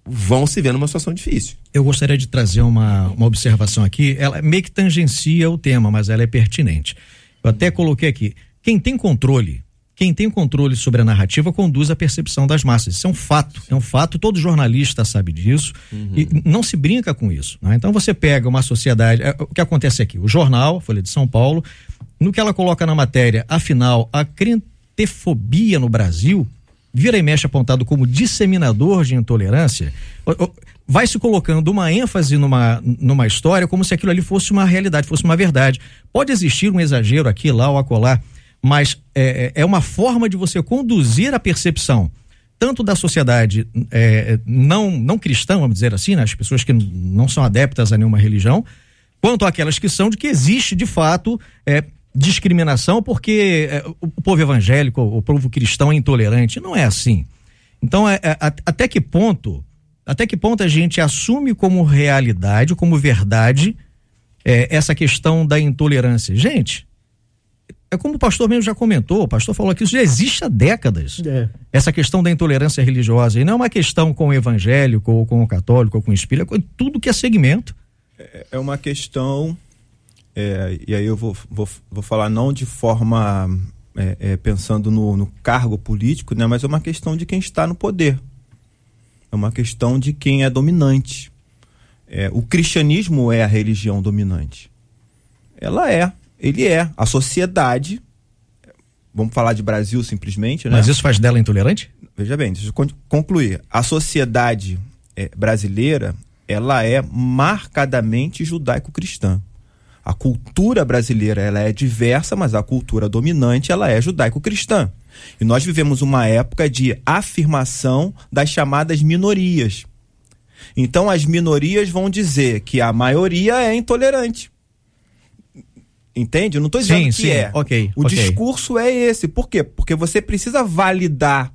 vão se ver numa situação difícil. Eu gostaria de trazer uma, uma observação aqui, ela meio que tangencia o tema, mas ela é pertinente. Eu até coloquei aqui, quem tem controle, quem tem controle sobre a narrativa conduz a percepção das massas. Isso é um fato, é um fato, todo jornalista sabe disso uhum. e não se brinca com isso. Né? Então você pega uma sociedade, é, o que acontece aqui? O jornal, Folha de São Paulo, no que ela coloca na matéria, afinal, a crentefobia no Brasil vira e mexe apontado como disseminador de intolerância, vai se colocando uma ênfase numa, numa história como se aquilo ali fosse uma realidade, fosse uma verdade. Pode existir um exagero aqui, lá ou acolá, mas é, é, é uma forma de você conduzir a percepção tanto da sociedade é, não, não cristã, vamos dizer assim, né? as pessoas que não são adeptas a nenhuma religião, quanto aquelas que são de que existe de fato é, discriminação porque é, o povo evangélico, o povo cristão é intolerante. Não é assim. Então, é, é, até que ponto, até que ponto a gente assume como realidade, como verdade, é, essa questão da intolerância? Gente, é como o pastor mesmo já comentou, o pastor falou que isso já existe há décadas. É. Essa questão da intolerância religiosa. E não é uma questão com o evangélico, ou com o católico, ou com o espírito, é com tudo que é segmento. É, é uma questão, é, e aí eu vou, vou, vou falar não de forma é, é, pensando no, no, cargo político, né, mas é uma questão de quem está no poder. É uma questão de quem é dominante. É, o cristianismo é a religião dominante. Ela é ele é. A sociedade, vamos falar de Brasil simplesmente, né? Mas isso faz dela intolerante? Veja bem, deixa eu concluir. A sociedade é, brasileira, ela é marcadamente judaico-cristã. A cultura brasileira ela é diversa, mas a cultura dominante ela é judaico-cristã. E nós vivemos uma época de afirmação das chamadas minorias. Então as minorias vão dizer que a maioria é intolerante. Entende? Eu não estou dizendo sim, que sim. é. Okay, o okay. discurso é esse. Por quê? Porque você precisa validar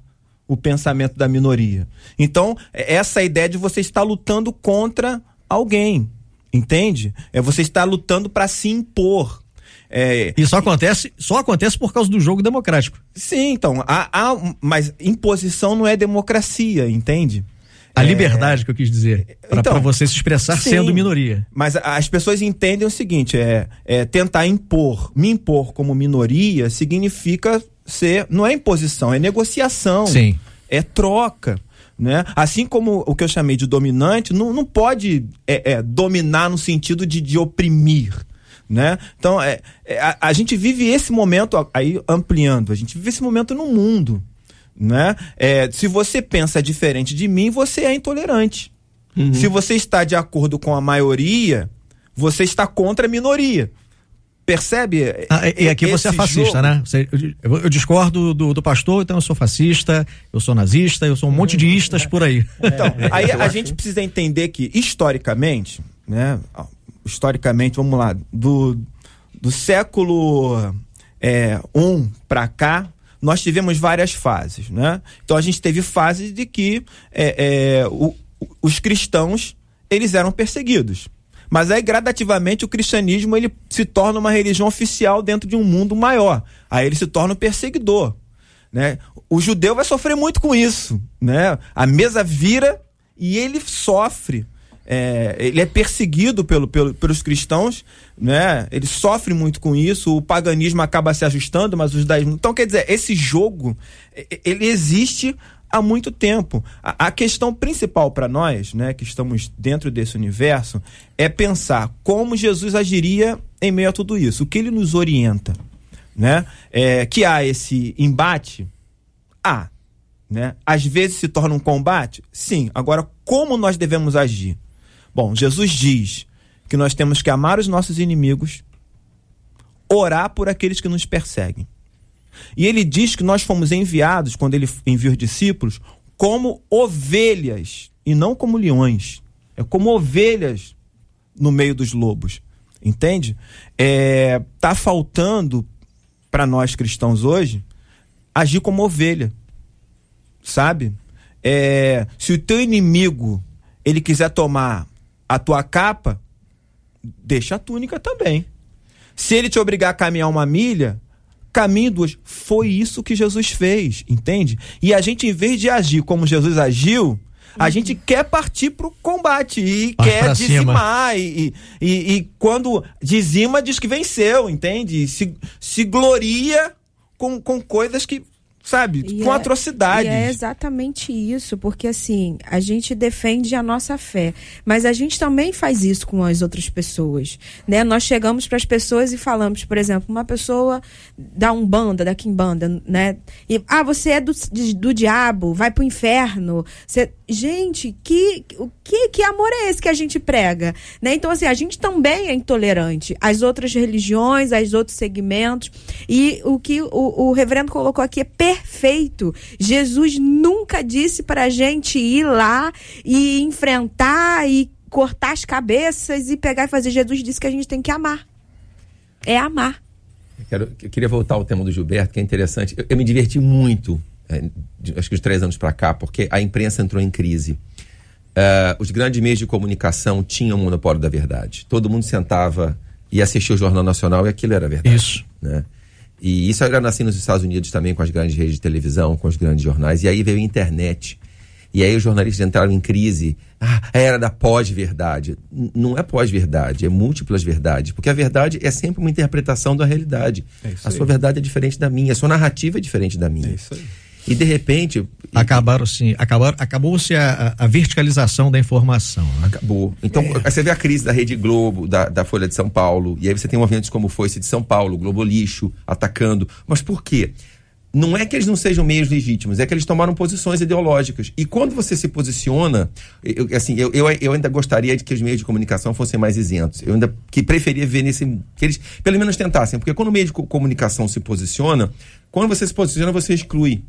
o pensamento da minoria. Então, é essa ideia de você estar lutando contra alguém. Entende? É você estar lutando para se impor. É, Isso acontece, só acontece por causa do jogo democrático. Sim, então, há, há, mas imposição não é democracia, entende? A liberdade que eu quis dizer. Para então, você se expressar sim, sendo minoria. Mas as pessoas entendem o seguinte: é, é tentar impor, me impor como minoria significa ser. Não é imposição, é negociação. Sim. É troca. Né? Assim como o que eu chamei de dominante, não, não pode é, é, dominar no sentido de, de oprimir. Né? Então, é, é, a, a, gente vive esse momento, aí ampliando, a gente vive esse momento no mundo né? É, se você pensa diferente de mim, você é intolerante. Uhum. Se você está de acordo com a maioria, você está contra a minoria. Percebe? Ah, e aqui você é fascista, jogo? né? Você, eu, eu, discordo do, do, pastor, então eu sou fascista, eu sou nazista, eu sou um monte de istas por aí. Então, aí a gente precisa entender que, historicamente, né? Historicamente, vamos lá, do, do século é, um para cá, nós tivemos várias fases, né? Então a gente teve fases de que é, é, o, os cristãos eles eram perseguidos. Mas aí, gradativamente, o cristianismo ele se torna uma religião oficial dentro de um mundo maior. Aí ele se torna um perseguidor. Né? O judeu vai sofrer muito com isso. Né? A mesa vira e ele sofre é, ele é perseguido pelo, pelo, pelos cristãos, né? Ele sofre muito com isso, o paganismo acaba se ajustando, mas os judaísmo. Então, quer dizer, esse jogo, ele existe há muito tempo. A, a questão principal para nós, né, que estamos dentro desse universo, é pensar como Jesus agiria em meio a tudo isso. O que ele nos orienta, né? É, que há esse embate, há. Né? Às vezes se torna um combate? Sim. Agora, como nós devemos agir? Bom, Jesus diz que nós temos que amar os nossos inimigos, orar por aqueles que nos perseguem. E ele diz que nós fomos enviados, quando ele envia os discípulos, como ovelhas e não como leões. É como ovelhas no meio dos lobos. Entende? É, tá faltando para nós cristãos hoje agir como ovelha. Sabe? É, se o teu inimigo ele quiser tomar a tua capa, deixa a túnica também. Se ele te obrigar a caminhar uma milha, caminhe duas. Foi isso que Jesus fez, entende? E a gente, em vez de agir como Jesus agiu, a uhum. gente quer partir para o combate e quer dizimar. E, e, e, quando dizima, diz que venceu, entende? Se, se gloria com, com coisas que sabe, e com é, atrocidades. é exatamente isso, porque assim, a gente defende a nossa fé, mas a gente também faz isso com as outras pessoas, né? Nós chegamos para as pessoas e falamos, por exemplo, uma pessoa da Umbanda, da Kimbanda, né? E, ah, você é do, do diabo, vai pro inferno. Você... Gente, que, que, que amor é esse que a gente prega? Né? Então, assim, a gente também é intolerante às outras religiões, aos outros segmentos, e o que o, o reverendo colocou aqui é perfeito. Jesus nunca disse para a gente ir lá e enfrentar e cortar as cabeças e pegar e fazer. Jesus disse que a gente tem que amar. É amar. Eu, quero, eu queria voltar ao tema do Gilberto, que é interessante. Eu, eu me diverti muito, acho que os três anos para cá, porque a imprensa entrou em crise. Uh, os grandes meios de comunicação tinham o monopólio da verdade. Todo mundo sentava e assistia o Jornal Nacional e aquilo era verdade. Isso. Né? E isso era assim nos Estados Unidos também, com as grandes redes de televisão, com os grandes jornais. E aí veio a internet. E aí os jornalistas entraram em crise. Ah, era da pós-verdade. Não é pós-verdade, é múltiplas verdades. Porque a verdade é sempre uma interpretação da realidade. É a sua verdade é diferente da minha, a sua narrativa é diferente da minha. É isso aí. E de repente. Acabaram sim, acabaram, acabou-se a, a, verticalização da informação. Né? Acabou. Então, é. você vê a crise da Rede Globo, da, da Folha de São Paulo, e aí você tem movimentos como foi esse de São Paulo, Globo Lixo, atacando. Mas por quê? Não é que eles não sejam meios legítimos, é que eles tomaram posições ideológicas. E quando você se posiciona, eu, assim, eu, eu, eu ainda gostaria de que os meios de comunicação fossem mais isentos. Eu ainda que preferia ver nesse. que eles pelo menos tentassem, porque quando o meio de comunicação se posiciona, quando você se posiciona, você exclui.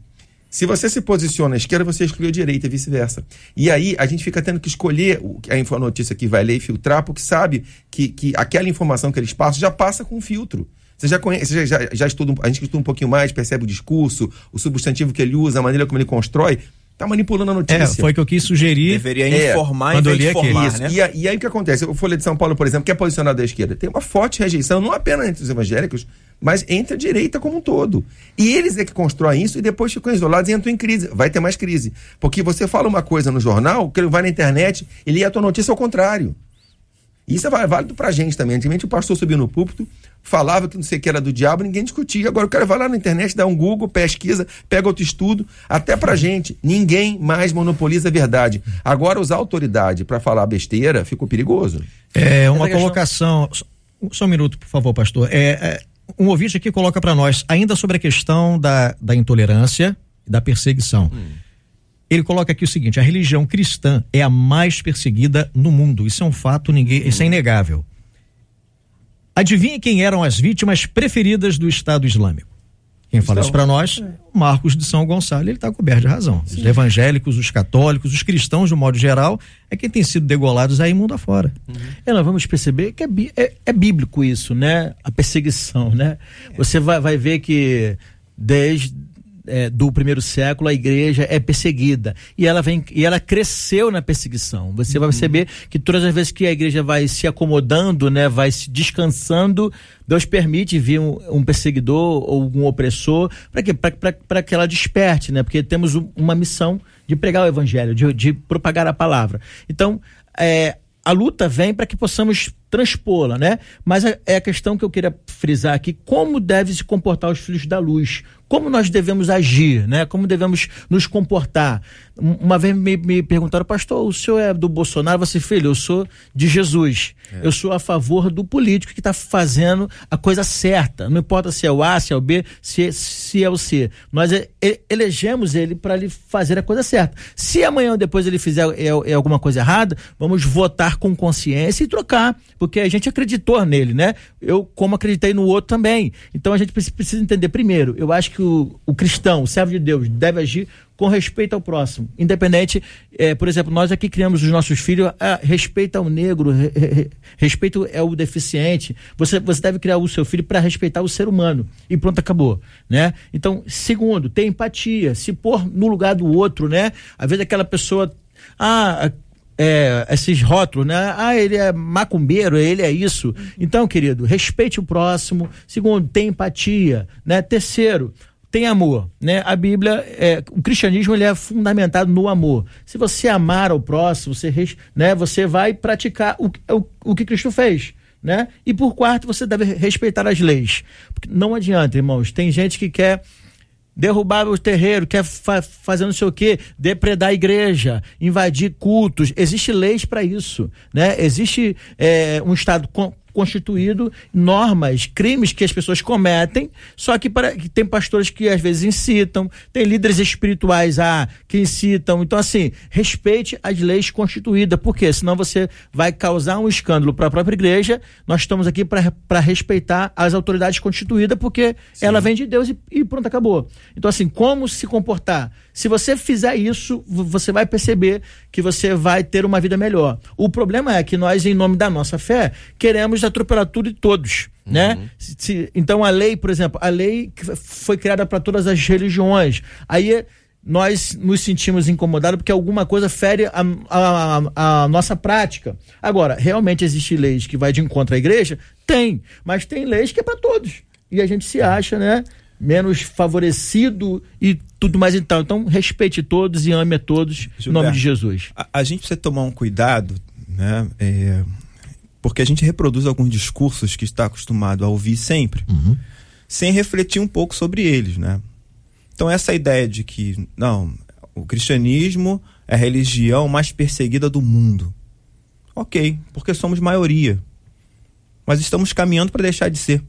Se você se posiciona à esquerda, você exclui a direita e vice-versa. E aí a gente fica tendo que escolher a notícia que vai ler e filtrar, porque sabe que, que aquela informação que eles passam já passa com filtro. Você já conhece, já, já, já estuda, a gente estuda um pouquinho mais, percebe o discurso, o substantivo que ele usa, a maneira como ele constrói tá manipulando a notícia. É, foi o que eu quis sugerir. Deveria é, informar quando em informar, né? E, e, aí o que acontece? O Folha de São Paulo, por exemplo, que é posicionado da esquerda, tem uma forte rejeição, não apenas entre os evangélicos, mas entre a direita como um todo. E eles é que constroem isso e depois ficam isolados e entram em crise. Vai ter mais crise. Porque você fala uma coisa no jornal, que ele vai na internet, ele ia a tua notícia ao contrário. Isso é válido pra gente também. Antigamente o pastor subia no púlpito, falava que não sei o que era do diabo, ninguém discutia. Agora o cara vai lá na internet, dá um Google, pesquisa, pega outro estudo. Até pra gente, ninguém mais monopoliza a verdade. Agora usar autoridade para falar besteira ficou perigoso. É uma colocação. Só um minuto, por favor, pastor. É, é um ouvinte aqui coloca para nós, ainda sobre a questão da, da intolerância e da perseguição. Hum. Ele coloca aqui o seguinte: a religião cristã é a mais perseguida no mundo. Isso é um fato, ninguém, isso é inegável. Adivinhe quem eram as vítimas preferidas do Estado Islâmico? Quem fala isso para nós, é. Marcos de São Gonçalo, ele está coberto de razão. Sim. Os evangélicos, os católicos, os cristãos, de um modo geral, é quem tem sido degolados aí mundo afora. Uhum. E nós vamos perceber que é, é, é, bíblico isso, né? A perseguição, né? Você vai, vai ver que desde é, do primeiro século a igreja é perseguida e ela vem e ela cresceu na perseguição. Você uhum. vai perceber que todas as vezes que a igreja vai se acomodando, né, vai se descansando, Deus permite vir um, um perseguidor ou um opressor para que para que ela desperte, né? Porque temos uma missão de pregar o evangelho, de, de propagar a palavra. Então, é, a luta vem para que possamos transpô-la, né? Mas é, é a questão que eu queria frisar aqui, como deve se comportar os filhos da luz, como nós devemos agir, né? Como devemos nos comportar. Uma vez me, me perguntaram, pastor, o senhor é do Bolsonaro? Você, filho, eu sou de Jesus. É. Eu sou a favor do político que está fazendo a coisa certa. Não importa se é o A, se é o B, se, é, se é o C. Nós elegemos ele para ele fazer a coisa certa. Se amanhã ou depois ele fizer é, é alguma coisa errada, vamos votar com consciência e trocar, porque a gente acreditou nele, né? Eu, como acreditei no outro também. Então a gente precisa entender primeiro. Eu acho que o, o cristão, o servo de Deus, deve agir com respeito ao próximo. Independente, é, por exemplo, nós aqui criamos os nossos filhos, ah, respeito ao negro, re, re, respeito ao deficiente. Você, você deve criar o seu filho para respeitar o ser humano. E pronto, acabou. Né? Então, segundo, ter empatia, se pôr no lugar do outro, né? Às vezes aquela pessoa. Ah, é, esses rótulos, né? Ah, ele é macumbeiro, ele é isso. Então, querido, respeite o próximo. Segundo, tem empatia, né? Terceiro, tem amor, né? A Bíblia, é, o cristianismo ele é fundamentado no amor. Se você amar ao próximo, você, né, você vai praticar o, o, o que Cristo fez, né? E por quarto, você deve respeitar as leis. Porque não adianta, irmãos, tem gente que quer derrubar o terreiro, quer fa fazer não sei o quê, depredar a igreja, invadir cultos. Existem leis para isso, né? Existe é, um Estado constituído normas, crimes que as pessoas cometem, só que, para, que tem pastores que às vezes incitam, tem líderes espirituais ah, que incitam. Então, assim, respeite as leis constituídas, porque senão você vai causar um escândalo para a própria igreja. Nós estamos aqui para respeitar as autoridades constituídas, porque Sim. ela vem de Deus e, e pronto, acabou. Então, assim, como se comportar? Se você fizer isso, você vai perceber que você vai ter uma vida melhor. O problema é que nós, em nome da nossa fé, queremos atropelar tudo e todos. Né? Uhum. Se, se, então a lei, por exemplo, a lei foi criada para todas as religiões. Aí nós nos sentimos incomodados porque alguma coisa fere a, a, a, nossa prática. Agora, realmente existem leis que vai de encontro à igreja? Tem, mas tem leis que é para todos. E a gente se acha, né? Menos favorecido e tudo mais então. Então, respeite todos e ame a todos Gilberto, em nome de Jesus. A, a, gente precisa tomar um cuidado, né? É, porque a gente reproduz alguns discursos que está acostumado a ouvir sempre, uhum. sem refletir um pouco sobre eles, né? Então, essa ideia de que, não, o cristianismo é a religião mais perseguida do mundo. Ok, porque somos maioria. Mas estamos caminhando para deixar de ser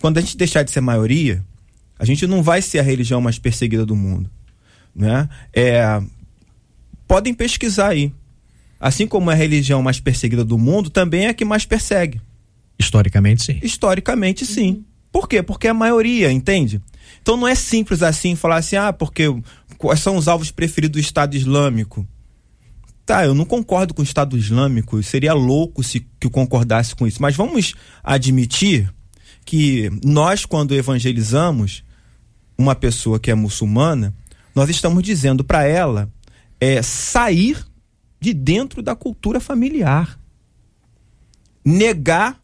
quando a gente deixar de ser maioria, a gente não vai ser a religião mais perseguida do mundo. Né? É, podem pesquisar aí. Assim como é a religião mais perseguida do mundo, também é a que mais persegue. Historicamente, sim. Historicamente, sim. Uhum. Por quê? Porque é a maioria, entende? Então não é simples assim falar assim, ah, porque quais são os alvos preferidos do Estado Islâmico? Tá, eu não concordo com o Estado Islâmico, seria louco se que eu concordasse com isso. Mas vamos admitir que nós, quando evangelizamos uma pessoa que é muçulmana, nós estamos dizendo para ela é, sair de dentro da cultura familiar. Negar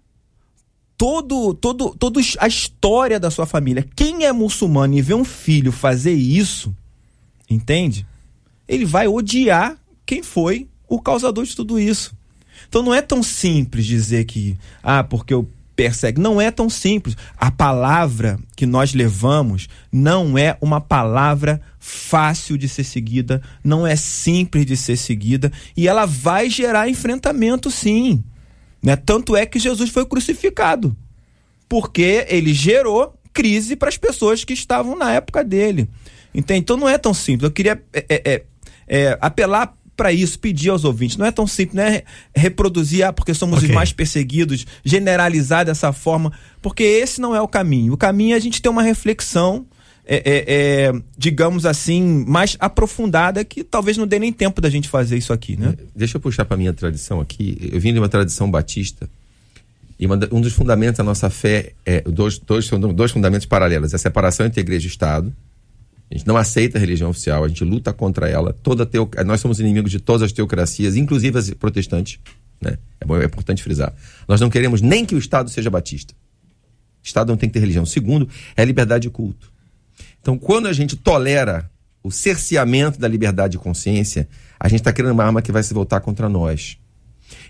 todo, todo, todo a história da sua família. Quem é muçulmano e vê um filho fazer isso, entende? Ele vai odiar quem foi o causador de tudo isso. Então não é tão simples dizer que, ah, porque eu persegue. Não é tão simples. A palavra que nós levamos não é uma palavra fácil de ser seguida, não é simples de ser seguida e ela vai gerar enfrentamento, sim. Né? Tanto é que Jesus foi crucificado, porque ele gerou crise para as pessoas que estavam na época dele. Entende? Então não é tão simples. Eu queria é, é, é, é apelar para isso, pedir aos ouvintes. Não é tão simples, não é reproduzir, ah, porque somos okay. os mais perseguidos, generalizar dessa forma, porque esse não é o caminho. O caminho é a gente ter uma reflexão. É, é, é, digamos assim, mais aprofundada, que talvez não dê nem tempo da gente fazer isso aqui, né? Deixa eu puxar para minha tradição aqui. Eu vim de uma tradição batista e uma, um dos fundamentos da nossa fé é dois, dois, dois fundamentos paralelos: a separação entre igreja e Estado a gente não aceita a religião oficial, a gente luta contra ela. Toda teo... Nós somos inimigos de todas as teocracias, inclusive as protestantes. Né? É, bom, é importante frisar. Nós não queremos nem que o Estado seja batista. O Estado não tem que ter religião. Segundo, é a liberdade de culto. Então, quando a gente tolera o cerceamento da liberdade de consciência, a gente está criando uma arma que vai se voltar contra nós.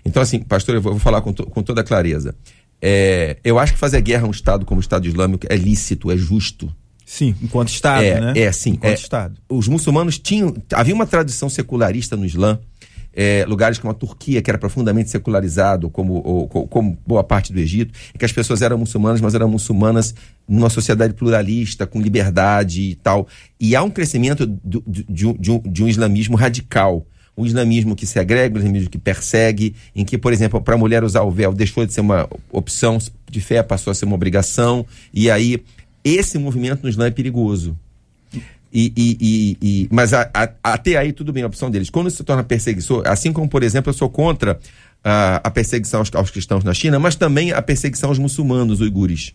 Então, assim, pastor, eu vou, falar com, to, com toda clareza. É, eu acho que fazer guerra a um Estado como o Estado Islâmico é lícito, é justo. Sim, enquanto Estado, é, né? É, sim. Enquanto é, Estado. Os muçulmanos tinham. Havia uma tradição secularista no Islã. É, lugares como a Turquia, que era profundamente secularizado, como, ou, como boa parte do Egito, em que as pessoas eram muçulmanas, mas eram muçulmanas numa sociedade pluralista, com liberdade e tal. E há um crescimento do, de, de, um, de, um, de um islamismo radical um islamismo que segrega, um islamismo que persegue, em que, por exemplo, para a mulher usar o véu deixou de ser uma opção de fé, passou a ser uma obrigação, e aí esse movimento no Islã é perigoso. E, e, e, e mas a, a, até aí tudo bem a opção deles. Quando se torna perseguição, assim como, por exemplo, eu sou contra a, a perseguição aos, aos, cristãos na China, mas também a perseguição aos muçulmanos, uigures.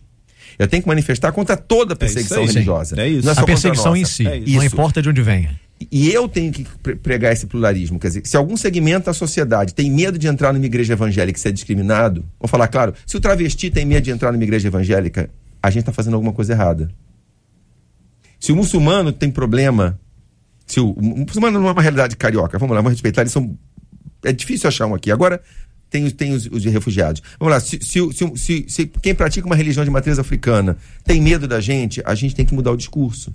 Eu tenho que manifestar contra toda a perseguição é aí, religiosa. É isso. É a perseguição em si. É não importa de onde venha. E eu tenho que pregar esse pluralismo. Quer dizer, se algum segmento da sociedade tem medo de entrar numa igreja evangélica e ser discriminado, vou falar claro, se o travesti tem medo de entrar numa igreja evangélica a gente está fazendo alguma coisa errada. Se o muçulmano tem problema, se o, o muçulmano não é uma realidade carioca, vamos lá, vamos respeitar, eles são. É difícil achar um aqui. Agora, tem, tem os, os refugiados. Vamos lá, se, se, se, se, quem pratica uma religião de matriz africana tem medo da gente, a gente tem que mudar o discurso.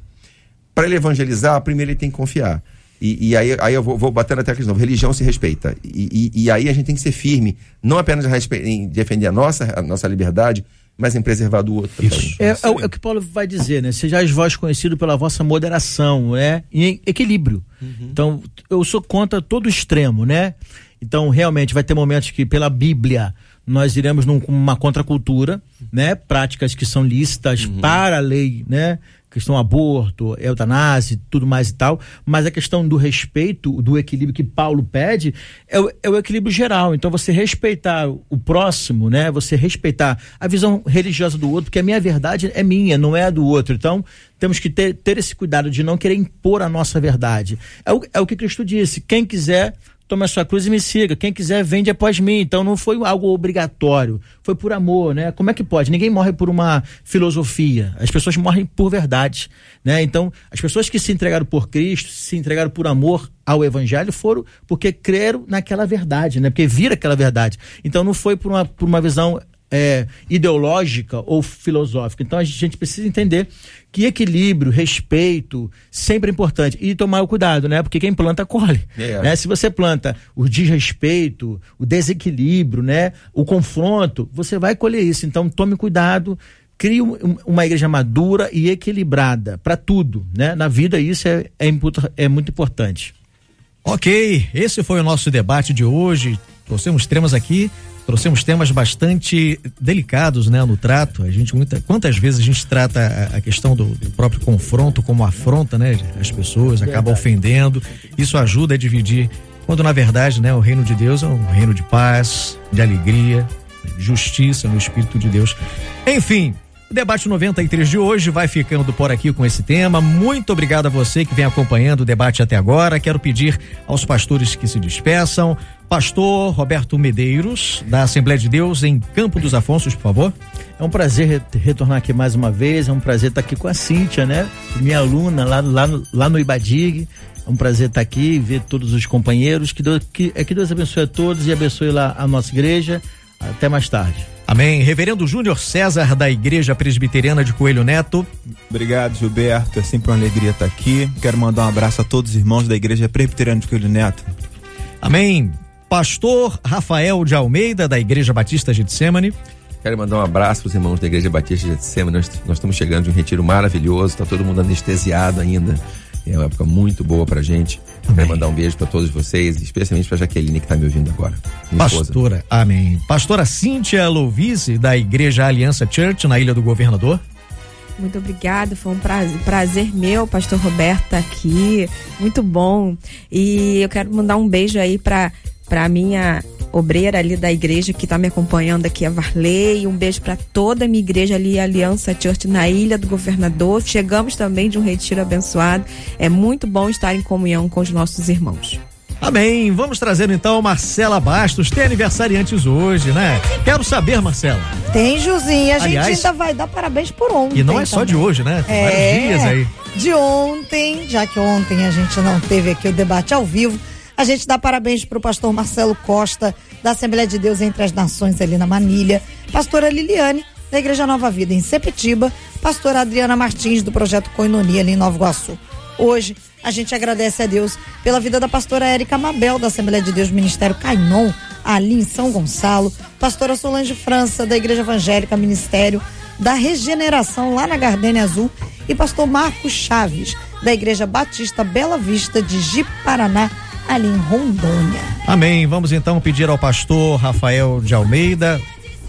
Para ele evangelizar, primeiro ele tem que confiar. E, e, aí, aí eu vou, vou bater na tecla de. Religião se respeita. E, e, e, aí a gente tem que ser firme, não apenas em defender a nossa, a nossa liberdade, mas em preservar do outro. Isso. É, é, é, o que Paulo vai dizer, né? Sejais vós conhecido pela vossa moderação, né? E equilíbrio. Uhum. Então, eu sou contra todo extremo, né? Então, realmente, vai ter momentos que, pela Bíblia, nós iremos numa contracultura, né? Práticas que são lícitas uhum. para a lei, né? Questão aborto, eutanásia, tudo mais e tal, mas a questão do respeito, do equilíbrio que Paulo pede, é o, é o equilíbrio geral. Então, você respeitar o próximo, né? Você respeitar a visão religiosa do outro, porque a minha verdade é minha, não é a do outro. Então, temos que ter, ter esse cuidado de não querer impor a nossa verdade. É o, é o que Cristo disse: quem quiser tome a sua cruz e me siga. Quem quiser, vende após mim. Então não foi algo obrigatório, foi por amor, né? Como é que pode? Ninguém morre por uma filosofia. As pessoas morrem por verdade, né? Então, as pessoas que se entregaram por Cristo, se entregaram por amor ao evangelho foram porque creram naquela verdade, né? Porque viram aquela verdade. Então não foi por uma, por uma visão é, ideológica ou filosófica. Então a gente precisa entender que equilíbrio, respeito, sempre é importante. E tomar o cuidado, né? Porque quem planta, colhe. É. Né? Se você planta o desrespeito, o desequilíbrio, né? O confronto, você vai colher isso. Então tome cuidado, crie uma igreja madura e equilibrada para tudo, né? Na vida isso é, é, é muito importante. Ok, esse foi o nosso debate de hoje. Trouxemos temas aqui trouxemos temas bastante delicados, né, no trato. A gente muita, quantas vezes a gente trata a, a questão do, do, próprio confronto como afronta, né, as pessoas acaba ofendendo. Isso ajuda a dividir, quando na verdade, né, o reino de Deus é um reino de paz, de alegria, de justiça no espírito de Deus. Enfim, o debate 93 de hoje vai ficando por aqui com esse tema. Muito obrigado a você que vem acompanhando o debate até agora. Quero pedir aos pastores que se despeçam. Pastor Roberto Medeiros, da Assembleia de Deus em Campo dos Afonsos, por favor. É um prazer retornar aqui mais uma vez. É um prazer estar aqui com a Cíntia, né? Minha aluna lá, lá, no, lá no Ibadig. É um prazer estar aqui e ver todos os companheiros. Que Deus, que, é que Deus abençoe a todos e abençoe lá a nossa igreja. Até mais tarde. Amém. Reverendo Júnior César, da Igreja Presbiteriana de Coelho Neto. Obrigado, Gilberto. É sempre uma alegria estar aqui. Quero mandar um abraço a todos os irmãos da Igreja Presbiteriana de Coelho Neto. Amém. Pastor Rafael de Almeida, da Igreja Batista Getsemane. Quero mandar um abraço para os irmãos da Igreja Batista de Getsemane. Nós, nós estamos chegando de um retiro maravilhoso, está todo mundo anestesiado ainda. É uma época muito boa pra gente. Amém. Quero mandar um beijo para todos vocês, especialmente para Jaqueline que está me ouvindo agora. Pastora, esposa. amém. Pastora Cíntia Louvise, da Igreja Aliança Church, na Ilha do Governador. Muito obrigada, foi um prazer, prazer meu, pastor Roberto, tá aqui. Muito bom. E eu quero mandar um beijo aí para para minha obreira ali da igreja que está me acompanhando aqui, a Varley. Um beijo para toda a minha igreja ali, Aliança Church, na Ilha do Governador. Chegamos também de um retiro abençoado. É muito bom estar em comunhão com os nossos irmãos. Amém. Vamos trazer então Marcela Bastos. Tem aniversariantes hoje, né? Quero saber, Marcela. Tem, Juzinho. A Aliás, gente ainda vai dar parabéns por ontem. E não é só de hoje, né? Tem é, vários dias aí. De ontem, já que ontem a gente não teve aqui o debate ao vivo. A gente dá parabéns para o pastor Marcelo Costa, da Assembleia de Deus entre as Nações, ali na Manilha. Pastora Liliane, da Igreja Nova Vida, em Sepetiba. Pastora Adriana Martins, do Projeto Coinonia, ali em Nova Iguaçu. Hoje, a gente agradece a Deus pela vida da pastora Érica Mabel, da Assembleia de Deus Ministério Cainon, ali em São Gonçalo. Pastora Solange França, da Igreja Evangélica Ministério da Regeneração, lá na Gardênia Azul. E pastor Marcos Chaves, da Igreja Batista Bela Vista de Ji-Paraná, ali em Rondônia. Amém. Vamos então pedir ao pastor Rafael de Almeida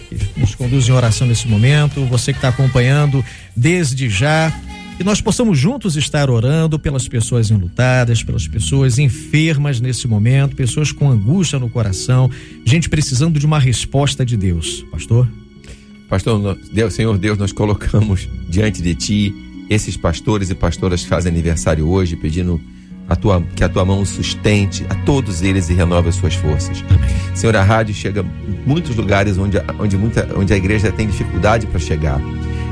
que nos conduz em oração nesse momento, você que está acompanhando desde já, que nós possamos juntos estar orando pelas pessoas enlutadas, pelas pessoas enfermas nesse momento, pessoas com angústia no coração, gente precisando de uma resposta de Deus. Pastor? Pastor, Deus, Senhor Deus, nós colocamos diante de Ti esses pastores e pastoras que fazem aniversário hoje, pedindo a tua, que a tua mão sustente a todos eles e renove as suas forças. Amém. Senhor, a rádio chega em muitos lugares onde, onde, muita, onde a igreja tem dificuldade para chegar.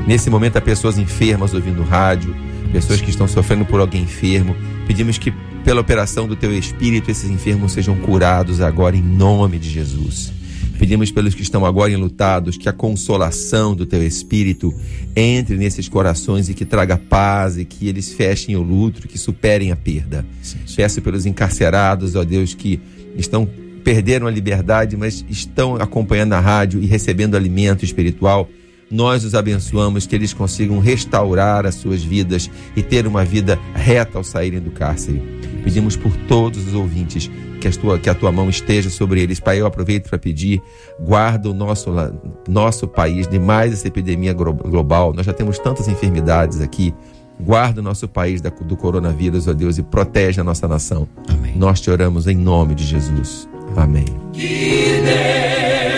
Nesse momento, há pessoas enfermas ouvindo rádio, pessoas que estão sofrendo por alguém enfermo. Pedimos que, pela operação do teu Espírito, esses enfermos sejam curados agora em nome de Jesus. Pedimos pelos que estão agora enlutados, que a consolação do teu Espírito entre nesses corações e que traga paz e que eles fechem o luto, que superem a perda. Sim, sim. Peço pelos encarcerados, ó Deus, que estão perderam a liberdade, mas estão acompanhando a rádio e recebendo alimento espiritual. Nós os abençoamos que eles consigam restaurar as suas vidas e ter uma vida reta ao saírem do cárcere. Pedimos por todos os ouvintes que a tua, que a tua mão esteja sobre eles. Pai, eu aproveito para pedir, guarda o nosso, nosso país de mais essa epidemia global. Nós já temos tantas enfermidades aqui. Guarda o nosso país do coronavírus, ó Deus, e protege a nossa nação. Amém. Nós te oramos em nome de Jesus. Amém. Que Deus